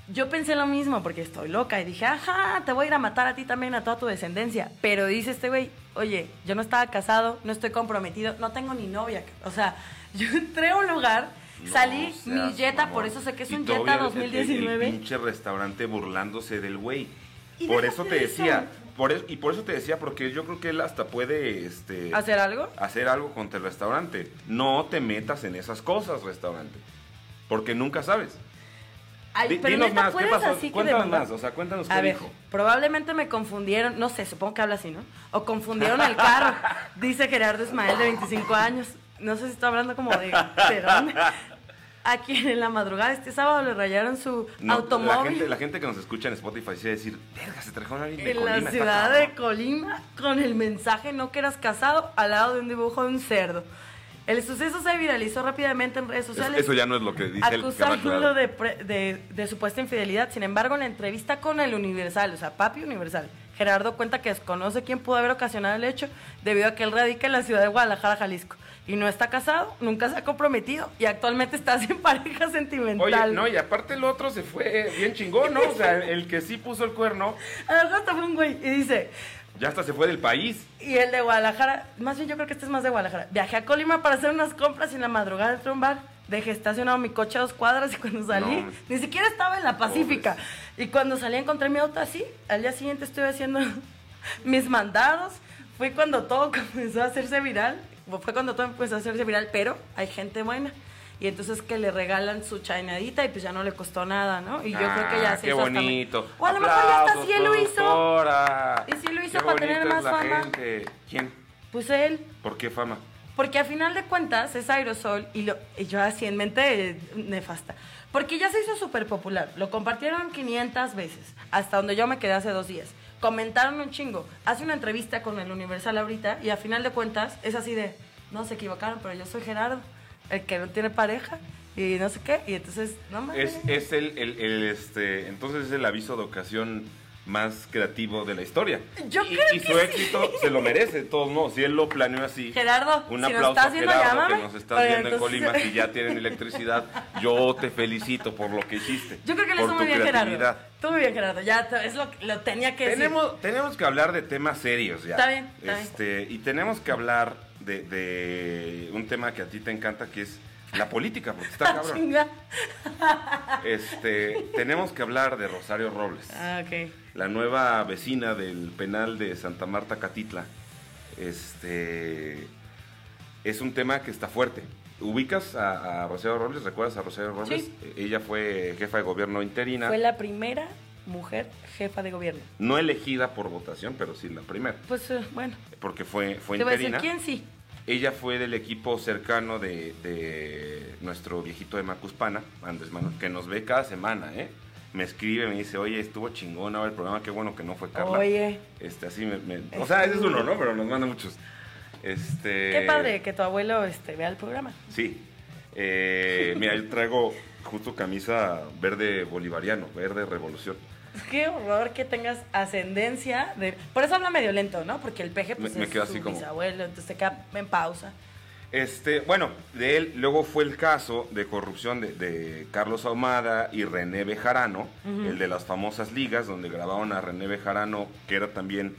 Speaker 2: yo pensé lo mismo porque estoy loca y dije, ajá, te voy a ir a matar a ti también, a toda tu descendencia. Pero dice este güey, oye, yo no estaba casado, no estoy comprometido, no tengo ni novia. O sea, [LAUGHS] yo entré a un lugar,
Speaker 1: No
Speaker 2: salí, mi Jetta, por eso sé que es
Speaker 1: Y
Speaker 2: un Jetta
Speaker 1: el- el- El,
Speaker 2: 2019.
Speaker 1: pinche restaurante burlándose del güey. Por eso te
Speaker 2: eso.
Speaker 1: decía, por eso, y por eso te decía, porque yo creo que él hasta puede este,
Speaker 2: ¿Hacer algo?
Speaker 1: hacer algo contra el restaurante. No te metas en esas cosas, restaurante. Porque nunca sabes.
Speaker 2: Ay, pero
Speaker 1: dinos
Speaker 2: neta,
Speaker 1: más, ¿qué
Speaker 2: ¿puedes
Speaker 1: pasó? Cuéntanos más, o sea, cuéntanos
Speaker 2: A
Speaker 1: qué
Speaker 2: ver,
Speaker 1: dijo.
Speaker 2: probablemente me confundieron, no sé, supongo que habla así, ¿no? O confundieron el carro, [LAUGHS] dice Gerardo Ismael de 25 años. No sé si está hablando como de, ¿de? A quien en la madrugada este sábado le rayaron su
Speaker 1: No,
Speaker 2: automóvil
Speaker 1: La gente, la gente que nos escucha en Spotify va a decir, verga, se trajeron a alguien de
Speaker 2: en
Speaker 1: Colima,
Speaker 2: la ciudad
Speaker 1: cabrón".
Speaker 2: de Colima con el mensaje no que eras casado al lado de un dibujo de un cerdo. El suceso se viralizó rápidamente en redes sociales.
Speaker 1: eso ya no es lo que dice el
Speaker 2: acusándolo de, pre- de, de supuesta infidelidad. Sin embargo, en la entrevista con el Universal, o sea, Papi Universal, Gerardo cuenta que desconoce quién pudo haber ocasionado el hecho debido a que él radica en la ciudad de Guadalajara, Jalisco. Y no está casado, nunca se ha comprometido y actualmente está sin [LAUGHS] pareja sentimental.
Speaker 1: Oye, no, y aparte el otro se fue bien chingón, ¿no? O sea, el que sí puso el cuerno, [LAUGHS]
Speaker 2: Además, hasta fue un güey y dice,
Speaker 1: ya hasta se fue del país.
Speaker 2: y el de Guadalajara, más bien yo creo que este es más de Guadalajara. Viajé a Colima para hacer unas compras y en la madrugada entré a un bar. Dejé estacionado mi coche a dos cuadras y cuando salí,
Speaker 1: No.
Speaker 2: ni siquiera estaba en la Pacífica. Y cuando salí encontré mi auto así. Al día siguiente estuve haciendo [LAUGHS] mis mandados. Fue cuando todo [LAUGHS] comenzó a hacerse viral. Fue cuando todo empezó a hacerse viral, pero hay gente buena. Y entonces que le regalan su chainadita y pues ya no le costó nada, ¿no? Y yo creo que ya
Speaker 1: Ah,
Speaker 2: se
Speaker 1: Qué
Speaker 2: hizo hasta-
Speaker 1: bonito.
Speaker 2: O a lo mejor ya hasta sí él lo hizo. Y sí lo hizo
Speaker 1: Qué
Speaker 2: para tener más fama.
Speaker 1: gente. ¿Quién?
Speaker 2: Pues él.
Speaker 1: ¿Por qué fama?
Speaker 2: Porque a final de cuentas es aerosol y, lo, y yo así en mente eh, nefasta. Porque ya se hizo súper popular. Lo compartieron 500 veces, hasta donde yo me quedé hace dos días. Comentaron un chingo. Hace una entrevista con el Universal ahorita y a final de cuentas es así de, no se equivocaron, pero yo soy Gerardo, el que no tiene pareja y no sé qué. Y entonces, no mames.
Speaker 1: Es, es el, el- el, este, entonces es el aviso de ocasión más creativo de la historia.
Speaker 2: Yo
Speaker 1: y,
Speaker 2: creo
Speaker 1: y
Speaker 2: que
Speaker 1: su
Speaker 2: sí.
Speaker 1: éxito se lo merece, de todos modos. Si él lo planeó así.
Speaker 2: Gerardo,
Speaker 1: un
Speaker 2: si
Speaker 1: aplauso a Gerardo
Speaker 2: llámame.
Speaker 1: que nos estás
Speaker 2: Oye,
Speaker 1: viendo en Colima, si ya tienen electricidad. Yo te felicito por lo que hiciste.
Speaker 2: Yo creo que le
Speaker 1: por
Speaker 2: hizo muy bien Gerardo. Tú muy bien Gerardo, ya es lo, lo tenía que decir.
Speaker 1: Tenemos, tenemos que hablar de temas serios ya.
Speaker 2: Está bien, está bien.
Speaker 1: este, Y tenemos que hablar de, de un tema que a ti te encanta, que es la política, porque está [LAUGHS] cabrón.
Speaker 2: Chinga.
Speaker 1: Este, tenemos que hablar de Rosario Robles,
Speaker 2: Ah, ok.
Speaker 1: La nueva vecina del penal de Santa Marta Catitla. Este, es un tema que está fuerte. ¿Ubicas a, a Rosario Robles? ¿Recuerdas a Rosario Robles?
Speaker 2: Sí.
Speaker 1: Ella fue jefa de gobierno interina,
Speaker 2: Fue la primera mujer jefa de gobierno.
Speaker 1: no elegida por votación, pero sí la primera,
Speaker 2: Pues eh, bueno,
Speaker 1: porque fue, fue
Speaker 2: te voy a decir
Speaker 1: interina.
Speaker 2: quién sí.
Speaker 1: Ella fue del equipo cercano de, de nuestro viejito de Macuspana, Andrés Manuel, que nos ve cada semana, ¿eh? Me escribe, me dice, oye, estuvo chingón ahora el programa, qué bueno que no fue Carla.
Speaker 2: Oye.
Speaker 1: Este, así me, me- o sea, ese es uno, ¿no? Pero nos manda muchos. Este...
Speaker 2: Qué padre que tu abuelo este, vea el programa.
Speaker 1: Sí. Eh, mira, yo traigo justo camisa verde bolivariano, verde revolución.
Speaker 2: Qué horror que tengas ascendencia de... Por eso habla medio lento, ¿no? Porque el peje pues,
Speaker 1: Me- me
Speaker 2: es su
Speaker 1: así como-
Speaker 2: bisabuelo, entonces se queda en pausa.
Speaker 1: Este, bueno, de él luego fue el caso de corrupción de, de Carlos Ahumada y René Bejarano, el de las famosas ligas, donde grabaron a René Bejarano, que era también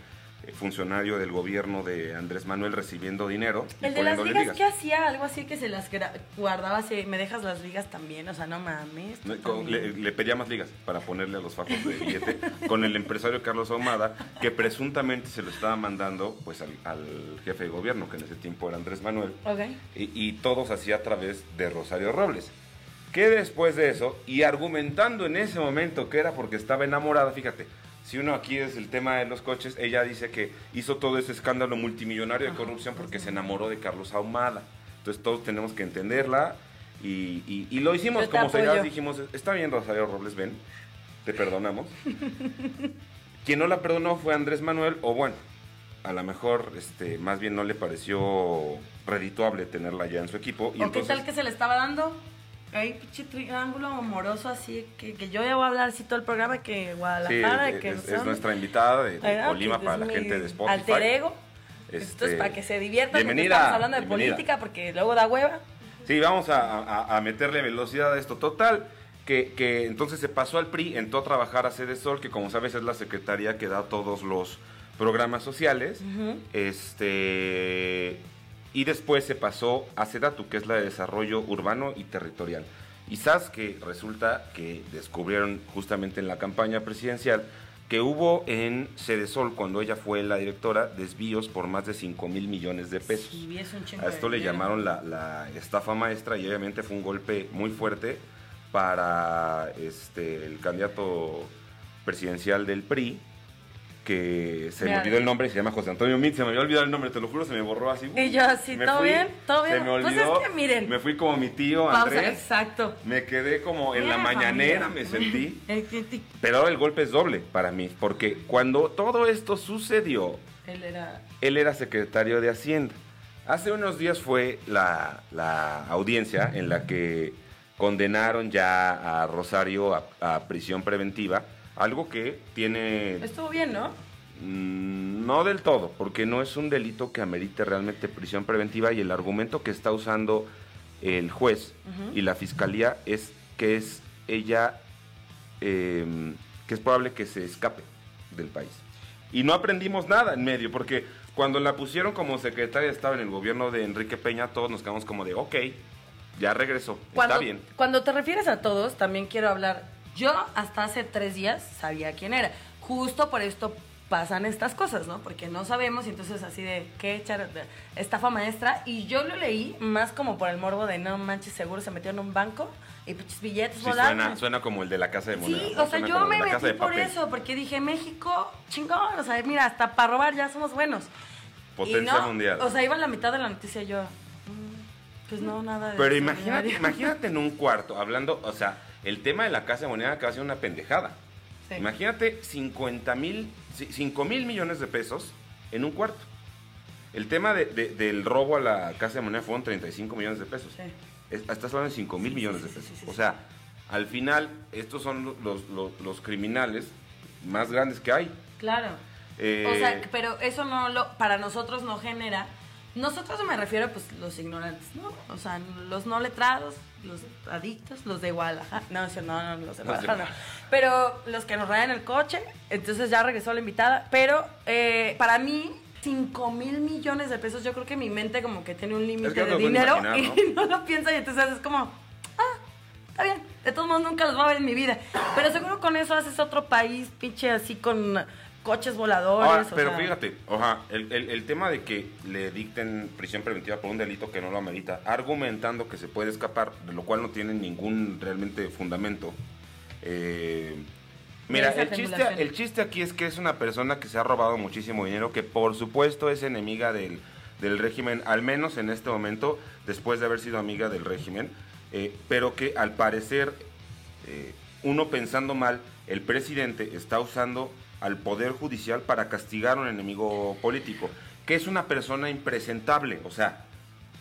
Speaker 1: funcionario del gobierno de Andrés Manuel recibiendo dinero.
Speaker 2: El de las ligas, ¿qué hacía? Algo así que se las guardaba así, me dejas las ligas también, o sea, no mames.
Speaker 1: con- le, pedía más ligas para ponerle a los fajos de billete con el empresario Carlos Ahumada, que presuntamente se lo estaba mandando pues al, al jefe de gobierno, que en ese tiempo era Andrés Manuel,
Speaker 2: Ok.
Speaker 1: y, y todo se hacía a través de Rosario Robles. Que después de eso, y argumentando en ese momento que era porque estaba enamorada, fíjate, si uno aquí es el tema de los coches, ella dice que hizo todo ese escándalo multimillonario de corrupción porque se enamoró de Carlos Ahumada. Entonces todos tenemos que entenderla y, y- y lo hicimos
Speaker 2: Yo
Speaker 1: como señoras,
Speaker 2: apoyo.
Speaker 1: dijimos, está bien Rosario Robles, ven, te perdonamos. [LAUGHS] Quien no la perdonó fue Andrés Manuel, o bueno, a lo mejor este, más bien no le pareció redituable tenerla ya en su equipo. Y
Speaker 2: ¿O
Speaker 1: entonces,
Speaker 2: qué tal que se le estaba dando? Hay pinche triángulo amoroso así, que, que yo ya voy a hablar así todo el programa, que
Speaker 1: Sí,
Speaker 2: Guadalajara,
Speaker 1: es,
Speaker 2: que
Speaker 1: es- es nuestra invitada de, Colima para la gente de Spotify.
Speaker 2: Alter ego. Esto es para que se diviertan.
Speaker 1: bienvenida,
Speaker 2: Estamos hablando de
Speaker 1: bienvenida.
Speaker 2: política porque luego da hueva.
Speaker 1: Sí, vamos a, a- a meterle velocidad a esto. Total, que, que entonces se pasó al PRI, entró a trabajar a Sede Sol, que como sabes es la secretaría que da todos los programas sociales. Este y después se pasó a Sedatu, que es la de desarrollo urbano y territorial. Y sabes que resulta que descubrieron justamente en la campaña presidencial que hubo en Sede Sol, cuando ella fue la directora, desvíos por más de 5 mil millones de pesos.
Speaker 2: Sí, es un chingo
Speaker 1: A esto le llamaron la, la estafa maestra y obviamente fue un golpe muy fuerte para este, el candidato presidencial del PRI, que se
Speaker 2: Mira.
Speaker 1: me olvidó el nombre, se llama José Antonio Mit, se me había olvidado el nombre, te lo juro, se me borró así.
Speaker 2: Y yo así,
Speaker 1: Me
Speaker 2: ¿todo
Speaker 1: fui,
Speaker 2: bien? ¿Todo bien?
Speaker 1: Se me
Speaker 2: Pues es
Speaker 1: olvidó,
Speaker 2: que miren.
Speaker 1: me fui como mi tío
Speaker 2: Pausa,
Speaker 1: Andrés,
Speaker 2: exacto.
Speaker 1: me quedé como en la mañanera,
Speaker 2: familia.
Speaker 1: me sentí. [LAUGHS] Pero ahora el golpe es doble para mí, porque cuando todo esto sucedió,
Speaker 2: Él era...
Speaker 1: él era secretario de Hacienda. Hace unos días fue la, la audiencia en la que condenaron ya a Rosario a, a prisión preventiva, algo que tiene...
Speaker 2: Estuvo bien, ¿no?
Speaker 1: mm, No del todo, porque no es un delito que amerite realmente prisión preventiva y el argumento que está usando el juez y la fiscalía es que es ella, eh, que es probable que se escape del país. Y no aprendimos nada en medio, porque cuando la pusieron como secretaria estaba en el gobierno de Enrique Peña, todos nos quedamos como de, ok, ya regresó,
Speaker 2: Cuando,
Speaker 1: está bien.
Speaker 2: Cuando te refieres a todos, también quiero hablar. Yo hasta hace tres días sabía quién era. Justo por esto pasan estas cosas, ¿no? Porque no sabemos y entonces así de, ¿qué echar? Estafa maestra. Y yo lo leí más como por el morbo de, no manches, seguro se metió en un banco y pinches billetes
Speaker 1: Sí, suena, suena como el de la casa de moneda.
Speaker 2: Sí, o sea, yo me metí por
Speaker 1: papel.
Speaker 2: eso, porque dije, México, chingón, o sea, mira, hasta para robar ya somos buenos.
Speaker 1: Potencia
Speaker 2: no,
Speaker 1: mundial.
Speaker 2: O sea, iba a la mitad de la noticia yo, mm, pues no, nada de
Speaker 1: Pero imagínate, imagínate en un cuarto, hablando, o sea, el tema de la casa de moneda que va a ser una pendejada.
Speaker 2: Sí.
Speaker 1: Imagínate 50 mil, 5 mil millones de pesos en un cuarto. El tema de- de- del robo a la casa de moneda fueron 35 millones de pesos.
Speaker 2: Sí.
Speaker 1: Es- estás hablando de 5 mil
Speaker 2: Sí,
Speaker 1: millones de pesos. o sea, al final, estos son los, los- los criminales más grandes que hay.
Speaker 2: Claro.
Speaker 1: Eh,
Speaker 2: O sea, pero eso no lo, para nosotros no genera. Nosotros me refiero, pues, los ignorantes, ¿no? O sea, los no letrados, los adictos, los de Guadalajara. No, no, no, los de Guadalajara. no. Pero los que nos rayan el coche, entonces ya regresó la invitada. Pero eh, para mí, 5 mil millones de pesos, yo creo que mi mente como que tiene un
Speaker 1: Es
Speaker 2: límite
Speaker 1: que
Speaker 2: de dinero
Speaker 1: imaginar,
Speaker 2: y no [LAUGHS] lo piensa y entonces es como, ah, está bien, de todos modos nunca los voy a ver en mi vida. Pero seguro con eso haces otro país, pinche así con coches voladores.
Speaker 1: Ahora,
Speaker 2: o
Speaker 1: pero
Speaker 2: sea.
Speaker 1: fíjate, oja, el, el- el tema de que le dicten prisión preventiva por un delito que no lo amerita, argumentando que se puede escapar, de lo cual no tiene ningún realmente fundamento. eh, mira, el chiste, el chiste aquí es que es una persona que se ha robado muchísimo dinero, que por supuesto es enemiga del, del régimen, al menos en este momento, después de haber sido amiga del régimen, eh, pero que al parecer, eh, uno pensando mal, el presidente está usando al Poder Judicial para castigar a un enemigo político, que es una persona impresentable, o sea,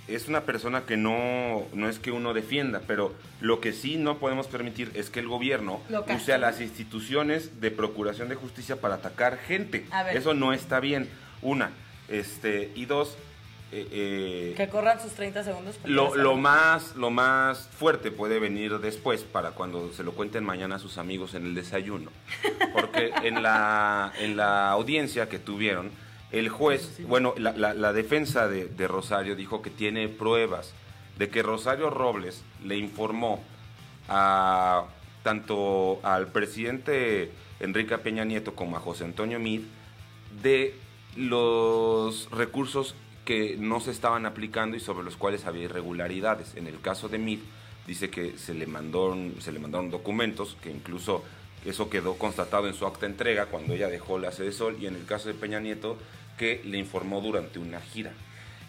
Speaker 1: es una persona que no, no es que uno defienda, pero lo que sí no podemos permitir es que el gobierno use a las instituciones de procuración de justicia para atacar gente. Eso no está bien. Una. Este, y dos, eh, eh,
Speaker 2: Que corran sus 30 segundos.
Speaker 1: lo, más, lo más fuerte puede venir después para cuando se lo cuenten mañana a sus amigos en el desayuno. Porque en la, en la audiencia que tuvieron, el juez, bueno, la, la- la defensa de, de Rosario dijo que tiene pruebas de que Rosario Robles le informó a tanto al presidente Enrique Peña Nieto como a José Antonio Mid de los recursos que no se estaban aplicando y sobre los cuales había irregularidades. En el caso de Mid dice que se le mandaron, se le mandaron documentos que incluso eso quedó constatado en su acta de entrega cuando ella dejó la sede Sol y en el caso de Peña Nieto que le informó durante una gira.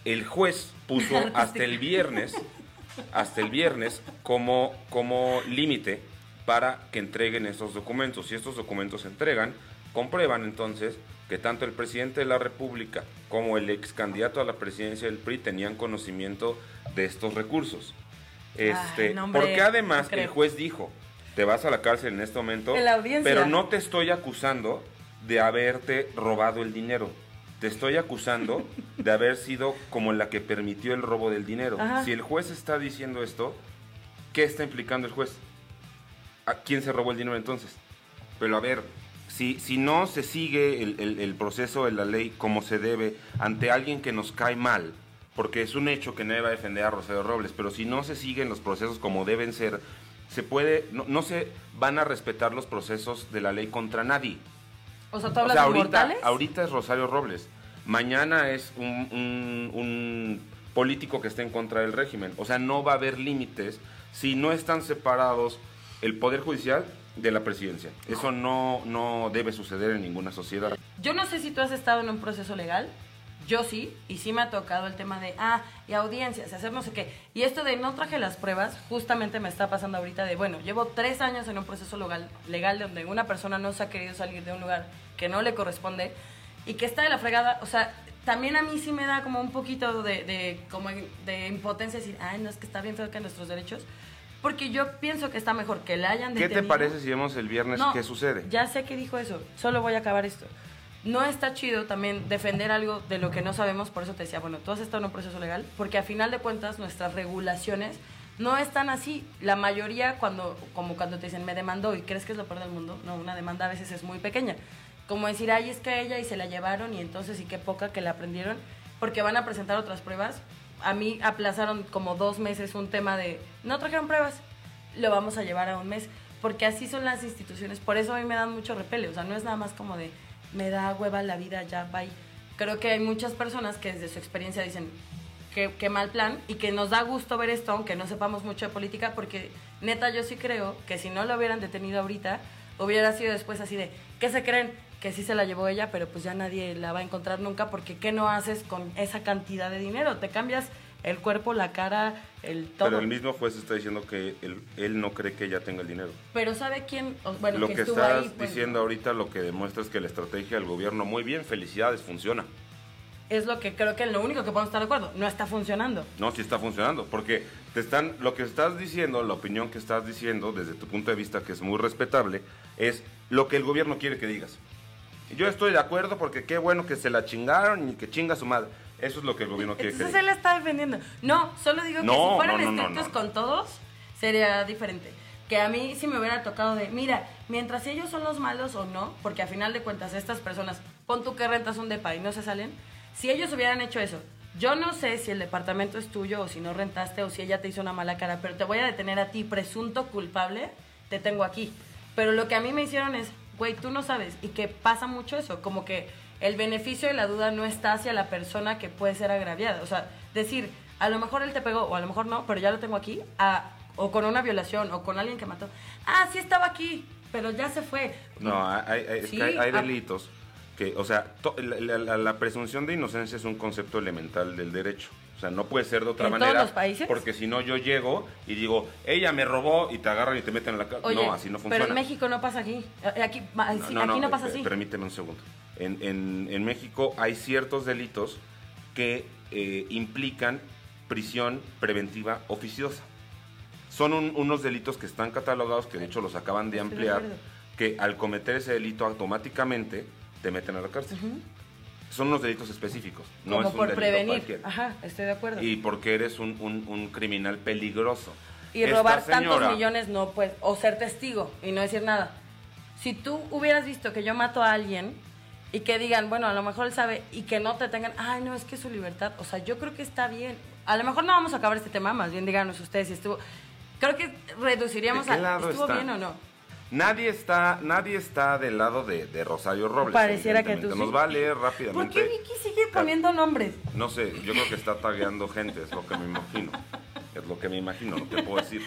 Speaker 1: El juez puso [LAUGHS] hasta el viernes hasta el viernes como, como límite para que entreguen estos documentos. Si estos documentos se entregan, comprueban entonces que tanto el presidente de la República como el ex candidato a la presidencia del PRI tenían conocimiento de estos recursos. Este,
Speaker 2: Ay, no, hombre,
Speaker 1: porque además
Speaker 2: no
Speaker 1: el juez dijo, te vas a la cárcel en este momento,
Speaker 2: En la audiencia.
Speaker 1: pero no te estoy acusando de haberte robado el dinero. Te estoy acusando [LAUGHS] de haber sido como la que permitió el robo del dinero.
Speaker 2: Ajá.
Speaker 1: Si el juez está diciendo esto, ¿qué está implicando el juez? ¿A quién se robó el dinero entonces? Pero a ver, si, si no se sigue el, el- el proceso de la ley como se debe ante alguien que nos cae mal, porque es un hecho que nadie va a defender a Rosario Robles, pero si no se siguen los procesos como deben ser, se puede, no, no se van a respetar los procesos de la ley contra nadie.
Speaker 2: O sea, ¿tú
Speaker 1: O
Speaker 2: hablas
Speaker 1: sea,
Speaker 2: de
Speaker 1: ahorita,
Speaker 2: mortales?
Speaker 1: ahorita es Rosario Robles. Mañana es un, un- un político que está en contra del régimen. O sea, no va a haber límites si no están separados el Poder Judicial de la presidencia. Eso no, no debe suceder en ninguna sociedad.
Speaker 2: Yo no sé si tú has estado en un proceso legal. Yo sí, y sí me ha tocado el tema de, ah, y audiencias, hacer no sé qué. Y esto de no traje las pruebas, justamente me está pasando ahorita de, bueno, llevo tres años en un proceso legal, legal donde una persona no se ha querido salir de un lugar que no le corresponde y que está de la fregada. O sea, también a mí sí me da como un poquito de, de, como de impotencia decir, ay, no, es que está bien feo que nuestros derechos. Porque yo pienso que está mejor que la hayan
Speaker 1: ¿Qué
Speaker 2: detenido.
Speaker 1: te parece si vemos el viernes
Speaker 2: No,
Speaker 1: qué sucede?
Speaker 2: Ya sé que dijo eso, solo voy a acabar esto. No está chido también defender algo de lo que no sabemos, por eso te decía, bueno, tú has estado en un proceso legal, porque a final de cuentas nuestras regulaciones no están así. La mayoría, cuando, como cuando te dicen, me demandó y crees que es lo peor del mundo, no, una demanda a veces es muy pequeña. Como decir, ay, es que a ella y se la llevaron y entonces y qué poca que la aprendieron, porque van a presentar otras pruebas. A mí aplazaron como dos meses un tema de, no trajeron pruebas, lo vamos a llevar a un mes, porque así son las instituciones, por eso a mí me dan mucho repele, o sea, no es nada más como de, me da hueva la vida, ya, bye. Creo que hay muchas personas que desde su experiencia dicen, qué, mal plan, y que nos da gusto ver esto, aunque no sepamos mucho de política, porque neta yo sí creo que si no lo hubieran detenido ahorita, hubiera sido después así de, ¿qué se creen? Que sí se la llevó ella, pero pues ya nadie la va a encontrar nunca, porque ¿qué no haces con esa cantidad de dinero? Te cambias el cuerpo, la cara, el todo.
Speaker 1: Pero el mismo juez está diciendo que él, él no cree que ella tenga el dinero.
Speaker 2: Pero ¿sabe quién? Bueno,
Speaker 1: lo
Speaker 2: que
Speaker 1: que estás
Speaker 2: ahí, pues,
Speaker 1: diciendo ahorita lo que demuestra es que la estrategia del gobierno, muy bien, felicidades, funciona.
Speaker 2: es lo que creo que es lo único que podemos estar de acuerdo. No está funcionando.
Speaker 1: No, sí está funcionando, porque te están, lo que estás diciendo, la opinión que estás diciendo, desde tu punto de vista, que es muy respetable, es lo que el gobierno quiere que digas. Yo estoy de acuerdo porque qué bueno que se la chingaron y que chinga su madre. Eso es lo que el gobierno quiere
Speaker 2: Entonces él
Speaker 1: digas.
Speaker 2: está defendiendo. No, solo digo que si fueran
Speaker 1: no,
Speaker 2: estrictos con todos, sería diferente. Que a mí sí me hubiera tocado de, mira, mientras ellos son los malos o no, porque a final de cuentas estas personas, pon tú que rentas un depa y no se salen, si ellos hubieran hecho eso, yo no sé si el departamento es tuyo o si no rentaste o si ella te hizo una mala cara, pero te voy a detener a ti, presunto culpable, te tengo aquí. Pero lo que a mí me hicieron es, güey, tú no sabes, y que pasa mucho eso, como que el beneficio de la duda no está hacia la persona que puede ser agraviada. O sea, decir, a lo mejor él te pegó o a lo mejor no, pero ya lo tengo aquí, a- o con una violación o con alguien que mató. Ah, sí estaba aquí, pero ya se fue.
Speaker 1: No, hay, hay-
Speaker 2: Sí,
Speaker 1: hay, hay delitos que, o sea, to- la, la- la presunción de inocencia es un concepto elemental del derecho. O sea, no puede ser de otra
Speaker 2: ¿En
Speaker 1: manera.
Speaker 2: todos los países?
Speaker 1: Porque si no, yo llego y digo, ella me robó y te agarran y te meten en la cárcel. No, así no funciona.
Speaker 2: pero en México no pasa aquí. Eh, Aquí, no, pasa
Speaker 1: eh,
Speaker 2: así.
Speaker 1: Permíteme un segundo. En, en- en México hay ciertos delitos que eh, implican prisión preventiva oficiosa. Son un- unos delitos que están catalogados, que de hecho los acaban de ampliar, que al cometer ese delito automáticamente te meten a la cárcel. Son unos delitos específicos. No
Speaker 2: Como
Speaker 1: es un
Speaker 2: por
Speaker 1: delito
Speaker 2: prevenir.
Speaker 1: cualquiera.
Speaker 2: Ajá, estoy de acuerdo.
Speaker 1: Y porque eres un, un- un criminal peligroso.
Speaker 2: Y
Speaker 1: Esta
Speaker 2: robar
Speaker 1: señora-
Speaker 2: tantos millones no pues o ser testigo y no decir nada. Si tú hubieras visto que yo mato a alguien y que digan, bueno, a lo mejor él sabe y que no te tengan, ay, no, es que es su libertad, o sea, yo creo que está bien. A lo mejor no vamos a acabar este tema, más bien díganos ustedes si estuvo Creo que reduciríamos
Speaker 1: ¿De qué
Speaker 2: a estuvo
Speaker 1: está?
Speaker 2: bien o no.
Speaker 1: Nadie está, nadie está del lado de, de Rosario Robles.
Speaker 2: Pareciera que tú sí.
Speaker 1: Nos va a leer
Speaker 2: ¿Por
Speaker 1: rápidamente.
Speaker 2: qué Vicky sigue poniendo nombres?
Speaker 1: No sé, yo creo que está tagueando gente, es lo que me imagino. Es lo que me imagino, no te puedo decir.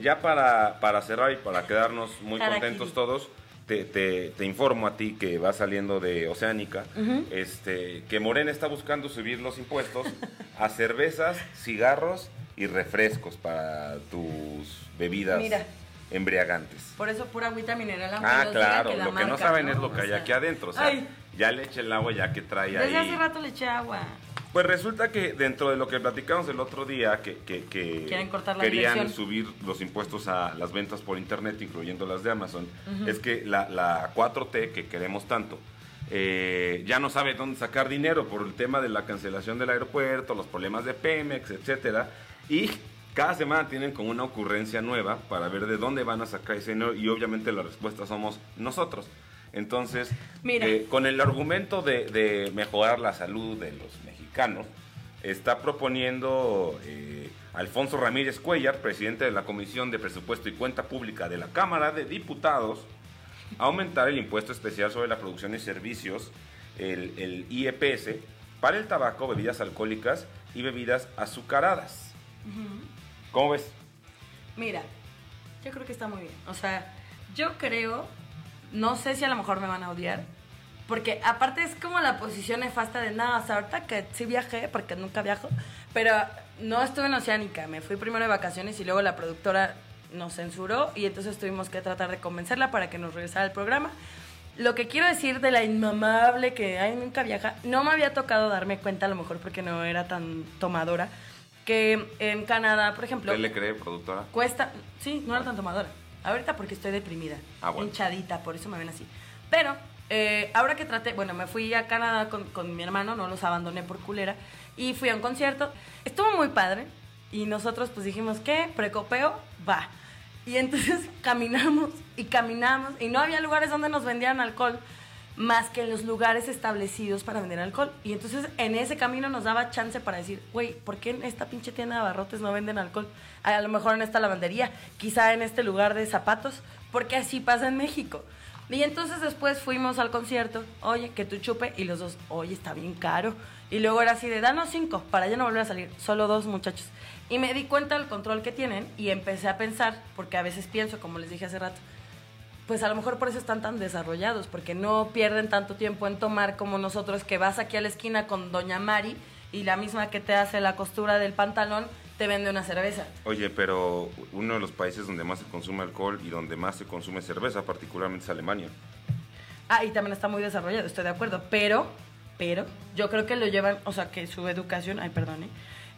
Speaker 1: Ya para, para cerrar y para quedarnos muy contentos todos, te, te- te informo a ti que va saliendo de Oceánica, este, que Morena está buscando subir los impuestos a cervezas, cigarros y refrescos para tus bebidas
Speaker 2: Mira.
Speaker 1: Embriagantes.
Speaker 2: Por eso pura agüita mineral.
Speaker 1: Ah, claro,
Speaker 2: la
Speaker 1: lo que no saben es lo que hay aquí adentro. O sea,
Speaker 2: ay,
Speaker 1: ya le eche el agua ya que trae
Speaker 2: desde
Speaker 1: ahí.
Speaker 2: hace rato le eché agua.
Speaker 1: Pues resulta que dentro de lo que platicamos el otro día, que, que- que
Speaker 2: Quieren cortar la
Speaker 1: querían subir los impuestos a las ventas por internet, incluyendo las de Amazon, es que la, la 4T que queremos tanto, eh, ya no sabe dónde sacar dinero por el tema de la cancelación del aeropuerto, los problemas de Pemex, etcétera, y cada semana tienen como una ocurrencia nueva para ver de dónde van a sacar ese dinero y obviamente la respuesta somos nosotros. Entonces,
Speaker 2: Mira.
Speaker 1: eh, con el argumento de, de mejorar la salud de los mexicanos, está proponiendo eh, Alfonso Ramírez Cuellar, presidente de la Comisión de Presupuesto y Cuenta Pública de la Cámara de Diputados, aumentar el impuesto especial sobre la producción y servicios, el, el IEPS, para el tabaco, bebidas alcohólicas y bebidas azucaradas. ¿Cómo ves?
Speaker 2: Mira, yo creo que está muy bien. O sea, yo creo, no sé si a lo mejor me van a odiar, porque aparte es como la posición nefasta de nada, o sea, ahorita que sí viajé, porque nunca viajo, pero no estuve en Oceánica, me fui primero de vacaciones y luego la productora nos censuró y entonces tuvimos que tratar de convencerla para que nos regresara al programa. Lo que quiero decir de la inmamable que ay, nunca viaja, no me había tocado darme cuenta, a lo mejor porque no era tan tomadora, que en Canadá, por ejemplo,
Speaker 1: ¿Usted le cree, productora?
Speaker 2: Cuesta, sí, no era tan tomadora. Ahorita porque estoy deprimida,
Speaker 1: Ah, bueno.
Speaker 2: hinchadita, por eso me ven así. Pero eh, ahora que traté, bueno, me fui a Canadá con, con mi hermano, no los abandoné por culera, y fui a un concierto. Estuvo muy padre, y nosotros pues dijimos, ¿qué? Precopeo, va. Y entonces [LAUGHS] caminamos y caminamos, y no había lugares donde nos vendían alcohol más que en los lugares establecidos para vender alcohol. Y entonces en ese camino nos daba chance para decir, güey, ¿por qué en esta pinche tienda de abarrotes no venden alcohol? A lo mejor en esta lavandería, quizá en este lugar de zapatos, porque así pasa en México. Y entonces después fuimos al concierto, oye, que tú chupe, y los dos, oye, está bien caro. Y luego era así de, danos cinco, para ya no volver a salir, solo dos muchachos. Y me di cuenta del control que tienen y empecé a pensar, porque a veces pienso, como les dije hace rato, pues a lo mejor por eso están tan desarrollados, porque no pierden tanto tiempo en tomar como nosotros, que vas aquí a la esquina con Doña Mari y la misma que te hace la costura del pantalón te vende una cerveza.
Speaker 1: Oye, pero uno de los países donde más se consume alcohol y donde más se consume cerveza, particularmente es Alemania.
Speaker 2: Ah, y también está muy desarrollado, estoy de acuerdo, pero, pero, yo creo que lo llevan, o sea, que su educación, ay, perdón, ¿eh?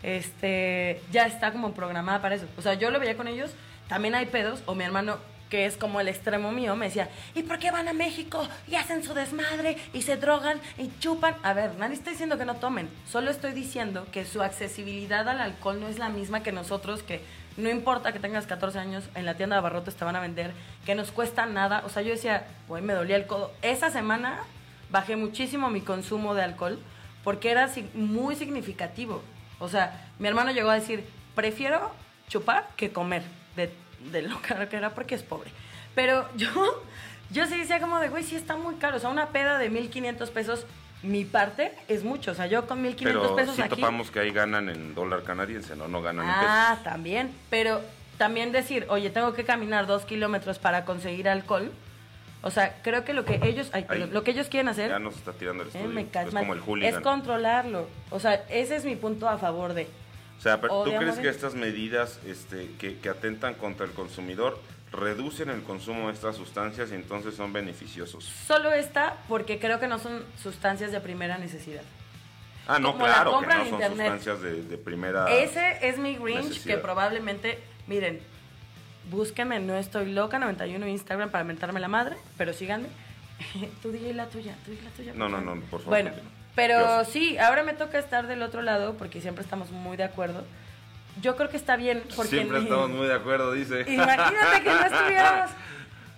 Speaker 2: este, ya está como programada para eso. O sea, yo lo veía con ellos, también hay pedos, o mi hermano, que es como el extremo mío, me decía, ¿y por qué van a México y hacen su desmadre y se drogan y chupan? A ver, nadie está diciendo que no tomen, solo estoy diciendo que su accesibilidad al alcohol no es la misma que nosotros, que no importa que tengas 14 años, en la tienda de abarrotes te van a vender, que nos cuesta nada. O sea, yo decía, güey, me dolía el codo. Esa semana bajé muchísimo mi consumo de alcohol porque era muy significativo. O sea, mi hermano llegó a decir, prefiero chupar que comer de, de lo caro que era porque es pobre. Pero yo, [LAUGHS] yo sí decía como de, güey, sí está muy caro. O sea, una peda de 1.500 pesos, mi parte es mucho. O sea, yo con 1.500
Speaker 1: Pero
Speaker 2: pesos
Speaker 1: sí
Speaker 2: aquí...
Speaker 1: topamos que ahí ganan en dólar canadiense, ¿no? No ganan en pesos.
Speaker 2: Ah, también. Pero también decir, oye, tengo que caminar dos kilómetros para conseguir alcohol, O sea, creo que lo que ellos, ay, perdón, lo que ellos quieren hacer
Speaker 1: Ya nos está tirando el
Speaker 2: eh,
Speaker 1: estudio.
Speaker 2: me
Speaker 1: es como el
Speaker 2: es controlarlo. O sea, ese es mi punto a favor de.
Speaker 1: O sea, pero ¿tú crees que estas medidas este, que, que atentan contra el consumidor reducen el consumo de estas sustancias y entonces son beneficiosos?
Speaker 2: Solo esta porque creo que no son sustancias de primera necesidad.
Speaker 1: Ah, no,
Speaker 2: Como
Speaker 1: claro que no son
Speaker 2: internet.
Speaker 1: sustancias de, de primera...
Speaker 2: Ese es mi Grinch que probablemente, miren, búsquenme, no estoy loca, 91 en Instagram para mentarme la madre, pero síganme. [LAUGHS] tú dije la tuya, tú dije la tuya.
Speaker 1: No, no, no, por favor,
Speaker 2: Bueno. Pero sí, ahora me toca estar del otro lado porque siempre estamos muy de acuerdo. Yo creo que está bien porque...
Speaker 1: Siempre [LAUGHS] estamos muy de acuerdo, dice.
Speaker 2: Imagínate que no [LAUGHS] estuviéramos.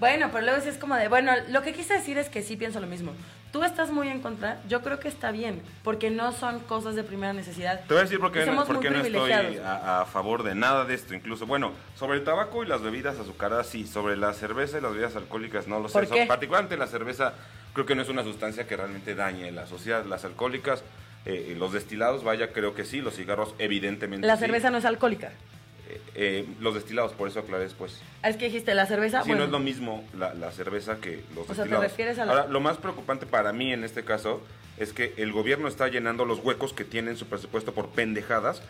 Speaker 2: Bueno, pero luego sí es como de, bueno, lo que quise decir es que sí pienso lo mismo. Tú estás muy en contra, yo creo que está bien, porque no son cosas de primera necesidad.
Speaker 1: Te voy a decir por qué, no,
Speaker 2: somos
Speaker 1: por
Speaker 2: muy
Speaker 1: qué no estoy a, a favor de nada de esto. Incluso, bueno, sobre el tabaco y las bebidas azucaradas, sí. Sobre la cerveza y las bebidas alcohólicas, no lo sé.
Speaker 2: ¿Por qué?
Speaker 1: particularmente la cerveza, creo que no es una sustancia que realmente dañe la sociedad. Las alcohólicas, eh, los destilados, vaya, creo que sí. Los cigarros, evidentemente
Speaker 2: La
Speaker 1: sí.
Speaker 2: cerveza no es alcohólica.
Speaker 1: Eh, eh, los destilados, por eso aclaré después.
Speaker 2: Es que dijiste, la cerveza,
Speaker 1: Sí,
Speaker 2: bueno,
Speaker 1: no es lo mismo la, la cerveza que los
Speaker 2: O sea, ¿te
Speaker 1: destilados.
Speaker 2: refieres a la-
Speaker 1: Ahora, lo más preocupante para mí en este caso es que el gobierno está llenando los huecos que tiene en su presupuesto por pendejadas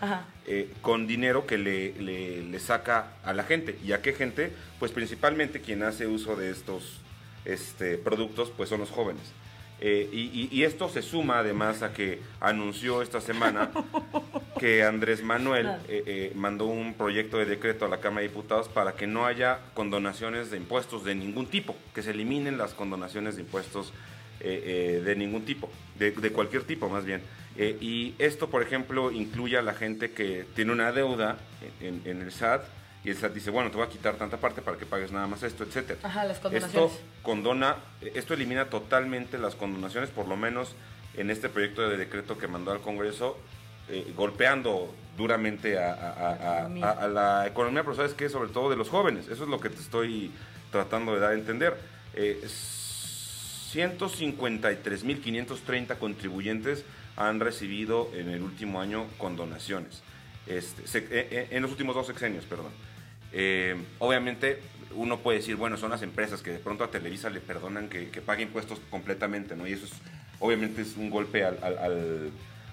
Speaker 1: eh, con dinero que le, le- le saca a la gente. ¿Y a qué gente? Pues principalmente quien hace uso de estos este, productos, pues son los jóvenes. Eh, y, y- y esto se suma además a que anunció esta semana [LAUGHS] que Andrés Manuel eh, eh, mandó un proyecto de decreto a la Cámara de Diputados para que no haya condonaciones de impuestos de ningún tipo, que se eliminen las condonaciones de impuestos de ningún tipo, de, de cualquier tipo más bien. Y esto, por ejemplo, incluye a la gente que tiene una deuda en, en el SAT y el SAT dice, bueno, te voy a quitar tanta parte para que pagues nada más esto, etcétera.
Speaker 2: Ajá, las
Speaker 1: Esto
Speaker 2: condonaciones.
Speaker 1: condona, esto elimina totalmente las condonaciones, por lo menos en este proyecto de decreto que mandó al Congreso, eh, golpeando duramente a, la economía, pero sabes que sobre todo de los jóvenes. Eso es lo que te estoy tratando de dar a entender. Eh, 153.530 contribuyentes han recibido en el último año condonaciones. Este, eh, eh, en los últimos dos sexenios, perdón. Eh, obviamente uno puede decir, bueno, son las empresas que de pronto a Televisa le perdonan que, que pague impuestos completamente, ¿no? Y eso es, obviamente es un golpe al, al- al-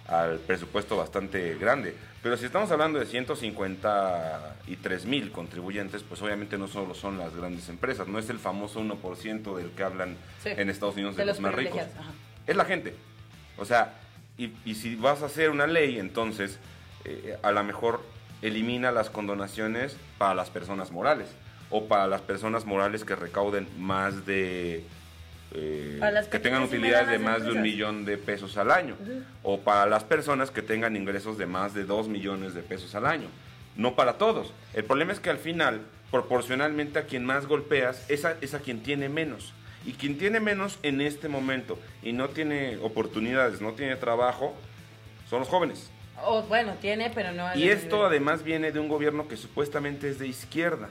Speaker 1: al presupuesto bastante grande. Pero si estamos hablando de 153 mil contribuyentes, pues obviamente no solo son las grandes empresas, no es el famoso 1% del que hablan
Speaker 2: Sí,
Speaker 1: en Estados Unidos de,
Speaker 2: de
Speaker 1: los,
Speaker 2: los
Speaker 1: más ricos.
Speaker 2: ajá.
Speaker 1: Es la gente. O sea, y, y si vas a hacer una ley, entonces eh, a lo mejor elimina las condonaciones para las personas morales o para las personas morales que recauden más de... eh,
Speaker 2: las
Speaker 1: que tengan utilidades de más de un millón de pesos al año o para las personas que tengan ingresos de más de dos millones de pesos al año. No para todos. El problema es que al final, proporcionalmente a quien más golpeas, es a, es a quien tiene menos. Y quien tiene menos en este momento y no tiene oportunidades, no tiene trabajo, son los jóvenes.
Speaker 2: O, bueno, tiene, pero no...
Speaker 1: Y
Speaker 2: nivel.
Speaker 1: esto además viene de un gobierno que supuestamente es de izquierda.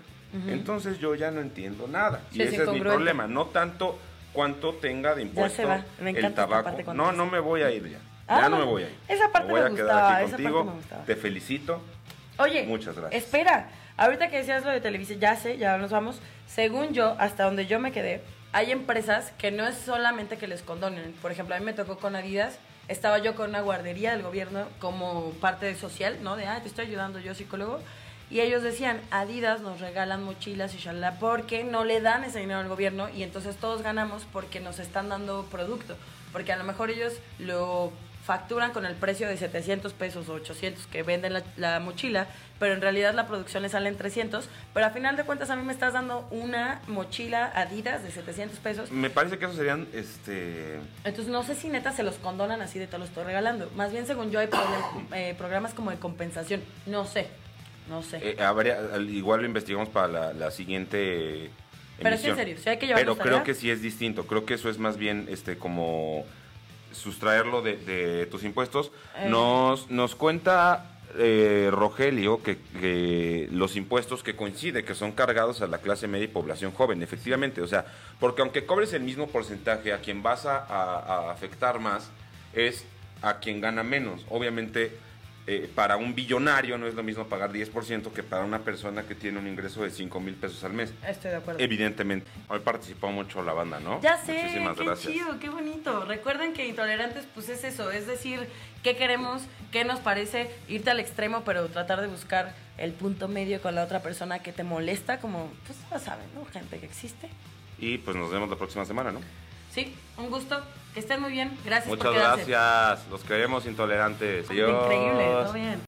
Speaker 1: Entonces yo ya no entiendo nada.
Speaker 2: Sí,
Speaker 1: y
Speaker 2: es
Speaker 1: ese es mi problema. No tanto cuánto tenga de impuesto
Speaker 2: se va. Me encanta
Speaker 1: el tabaco. No, no me voy a ir ya.
Speaker 2: Ah,
Speaker 1: ya no me voy a ir.
Speaker 2: esa parte
Speaker 1: voy
Speaker 2: me
Speaker 1: a quedar
Speaker 2: gustaba,
Speaker 1: aquí
Speaker 2: esa parte
Speaker 1: contigo.
Speaker 2: me gustaba.
Speaker 1: Te felicito.
Speaker 2: Oye,
Speaker 1: Muchas gracias.
Speaker 2: Espera, ahorita que decías lo de Televisa, ya sé, ya nos vamos. Según yo, hasta donde yo me quedé, hay empresas que no es solamente que les condonen. Por ejemplo, a mí me tocó con Adidas, estaba yo con una guardería del gobierno como parte de social, ¿no? De, ah, te estoy ayudando yo, psicólogo. Y ellos decían, Adidas nos regalan mochilas y shalala porque no le dan ese dinero al gobierno y entonces todos ganamos porque nos están dando producto. Porque a lo mejor ellos lo facturan con el precio de 700 pesos o 800 que venden la, la mochila, pero en realidad la producción le sale en 300, pero a final de cuentas a mí me estás dando una mochila Adidas de 700 pesos,
Speaker 1: Me parece que esos serían este
Speaker 2: entonces no sé si neta se los condonan así de te los estoy regalando, más bien según yo hay eh, programas como de compensación, no sé, no sé.
Speaker 1: Eh, habría- al- igual lo investigamos para la, la siguiente
Speaker 2: Pero sí, en
Speaker 1: emisión.
Speaker 2: serio, sí hay que
Speaker 1: Pero creo que sí es distinto. Creo que eso es más bien este como sustraerlo de, de tus impuestos.
Speaker 2: Eh.
Speaker 1: Nos, nos cuenta eh, Rogelio que, que los impuestos que coincide, que son cargados a la clase media y población joven, efectivamente. O sea, porque aunque cobres el mismo porcentaje, a quien vas a, a- a afectar más es a quien gana menos. Obviamente eh, para un billonario no es lo mismo pagar 10% que para una persona que tiene un ingreso de 5 mil pesos al mes.
Speaker 2: Estoy de acuerdo.
Speaker 1: Evidentemente. Hoy participó mucho la banda, ¿no?
Speaker 2: Ya sé,
Speaker 1: Muchísimas
Speaker 2: qué
Speaker 1: gracias.
Speaker 2: chido, qué bonito. Recuerden que intolerantes, pues es eso, es decir, qué queremos, qué nos parece, irte al extremo, pero tratar de buscar el punto medio con la otra persona que te molesta, como, pues ya saben, ¿no? Gente que existe.
Speaker 1: Y pues nos vemos la próxima semana, ¿no?
Speaker 2: Sí, un gusto, que estén muy bien, gracias
Speaker 1: Muchas
Speaker 2: por
Speaker 1: gracias. Los queremos intolerantes.
Speaker 2: Increíble,
Speaker 1: Adiós.
Speaker 2: todo bien.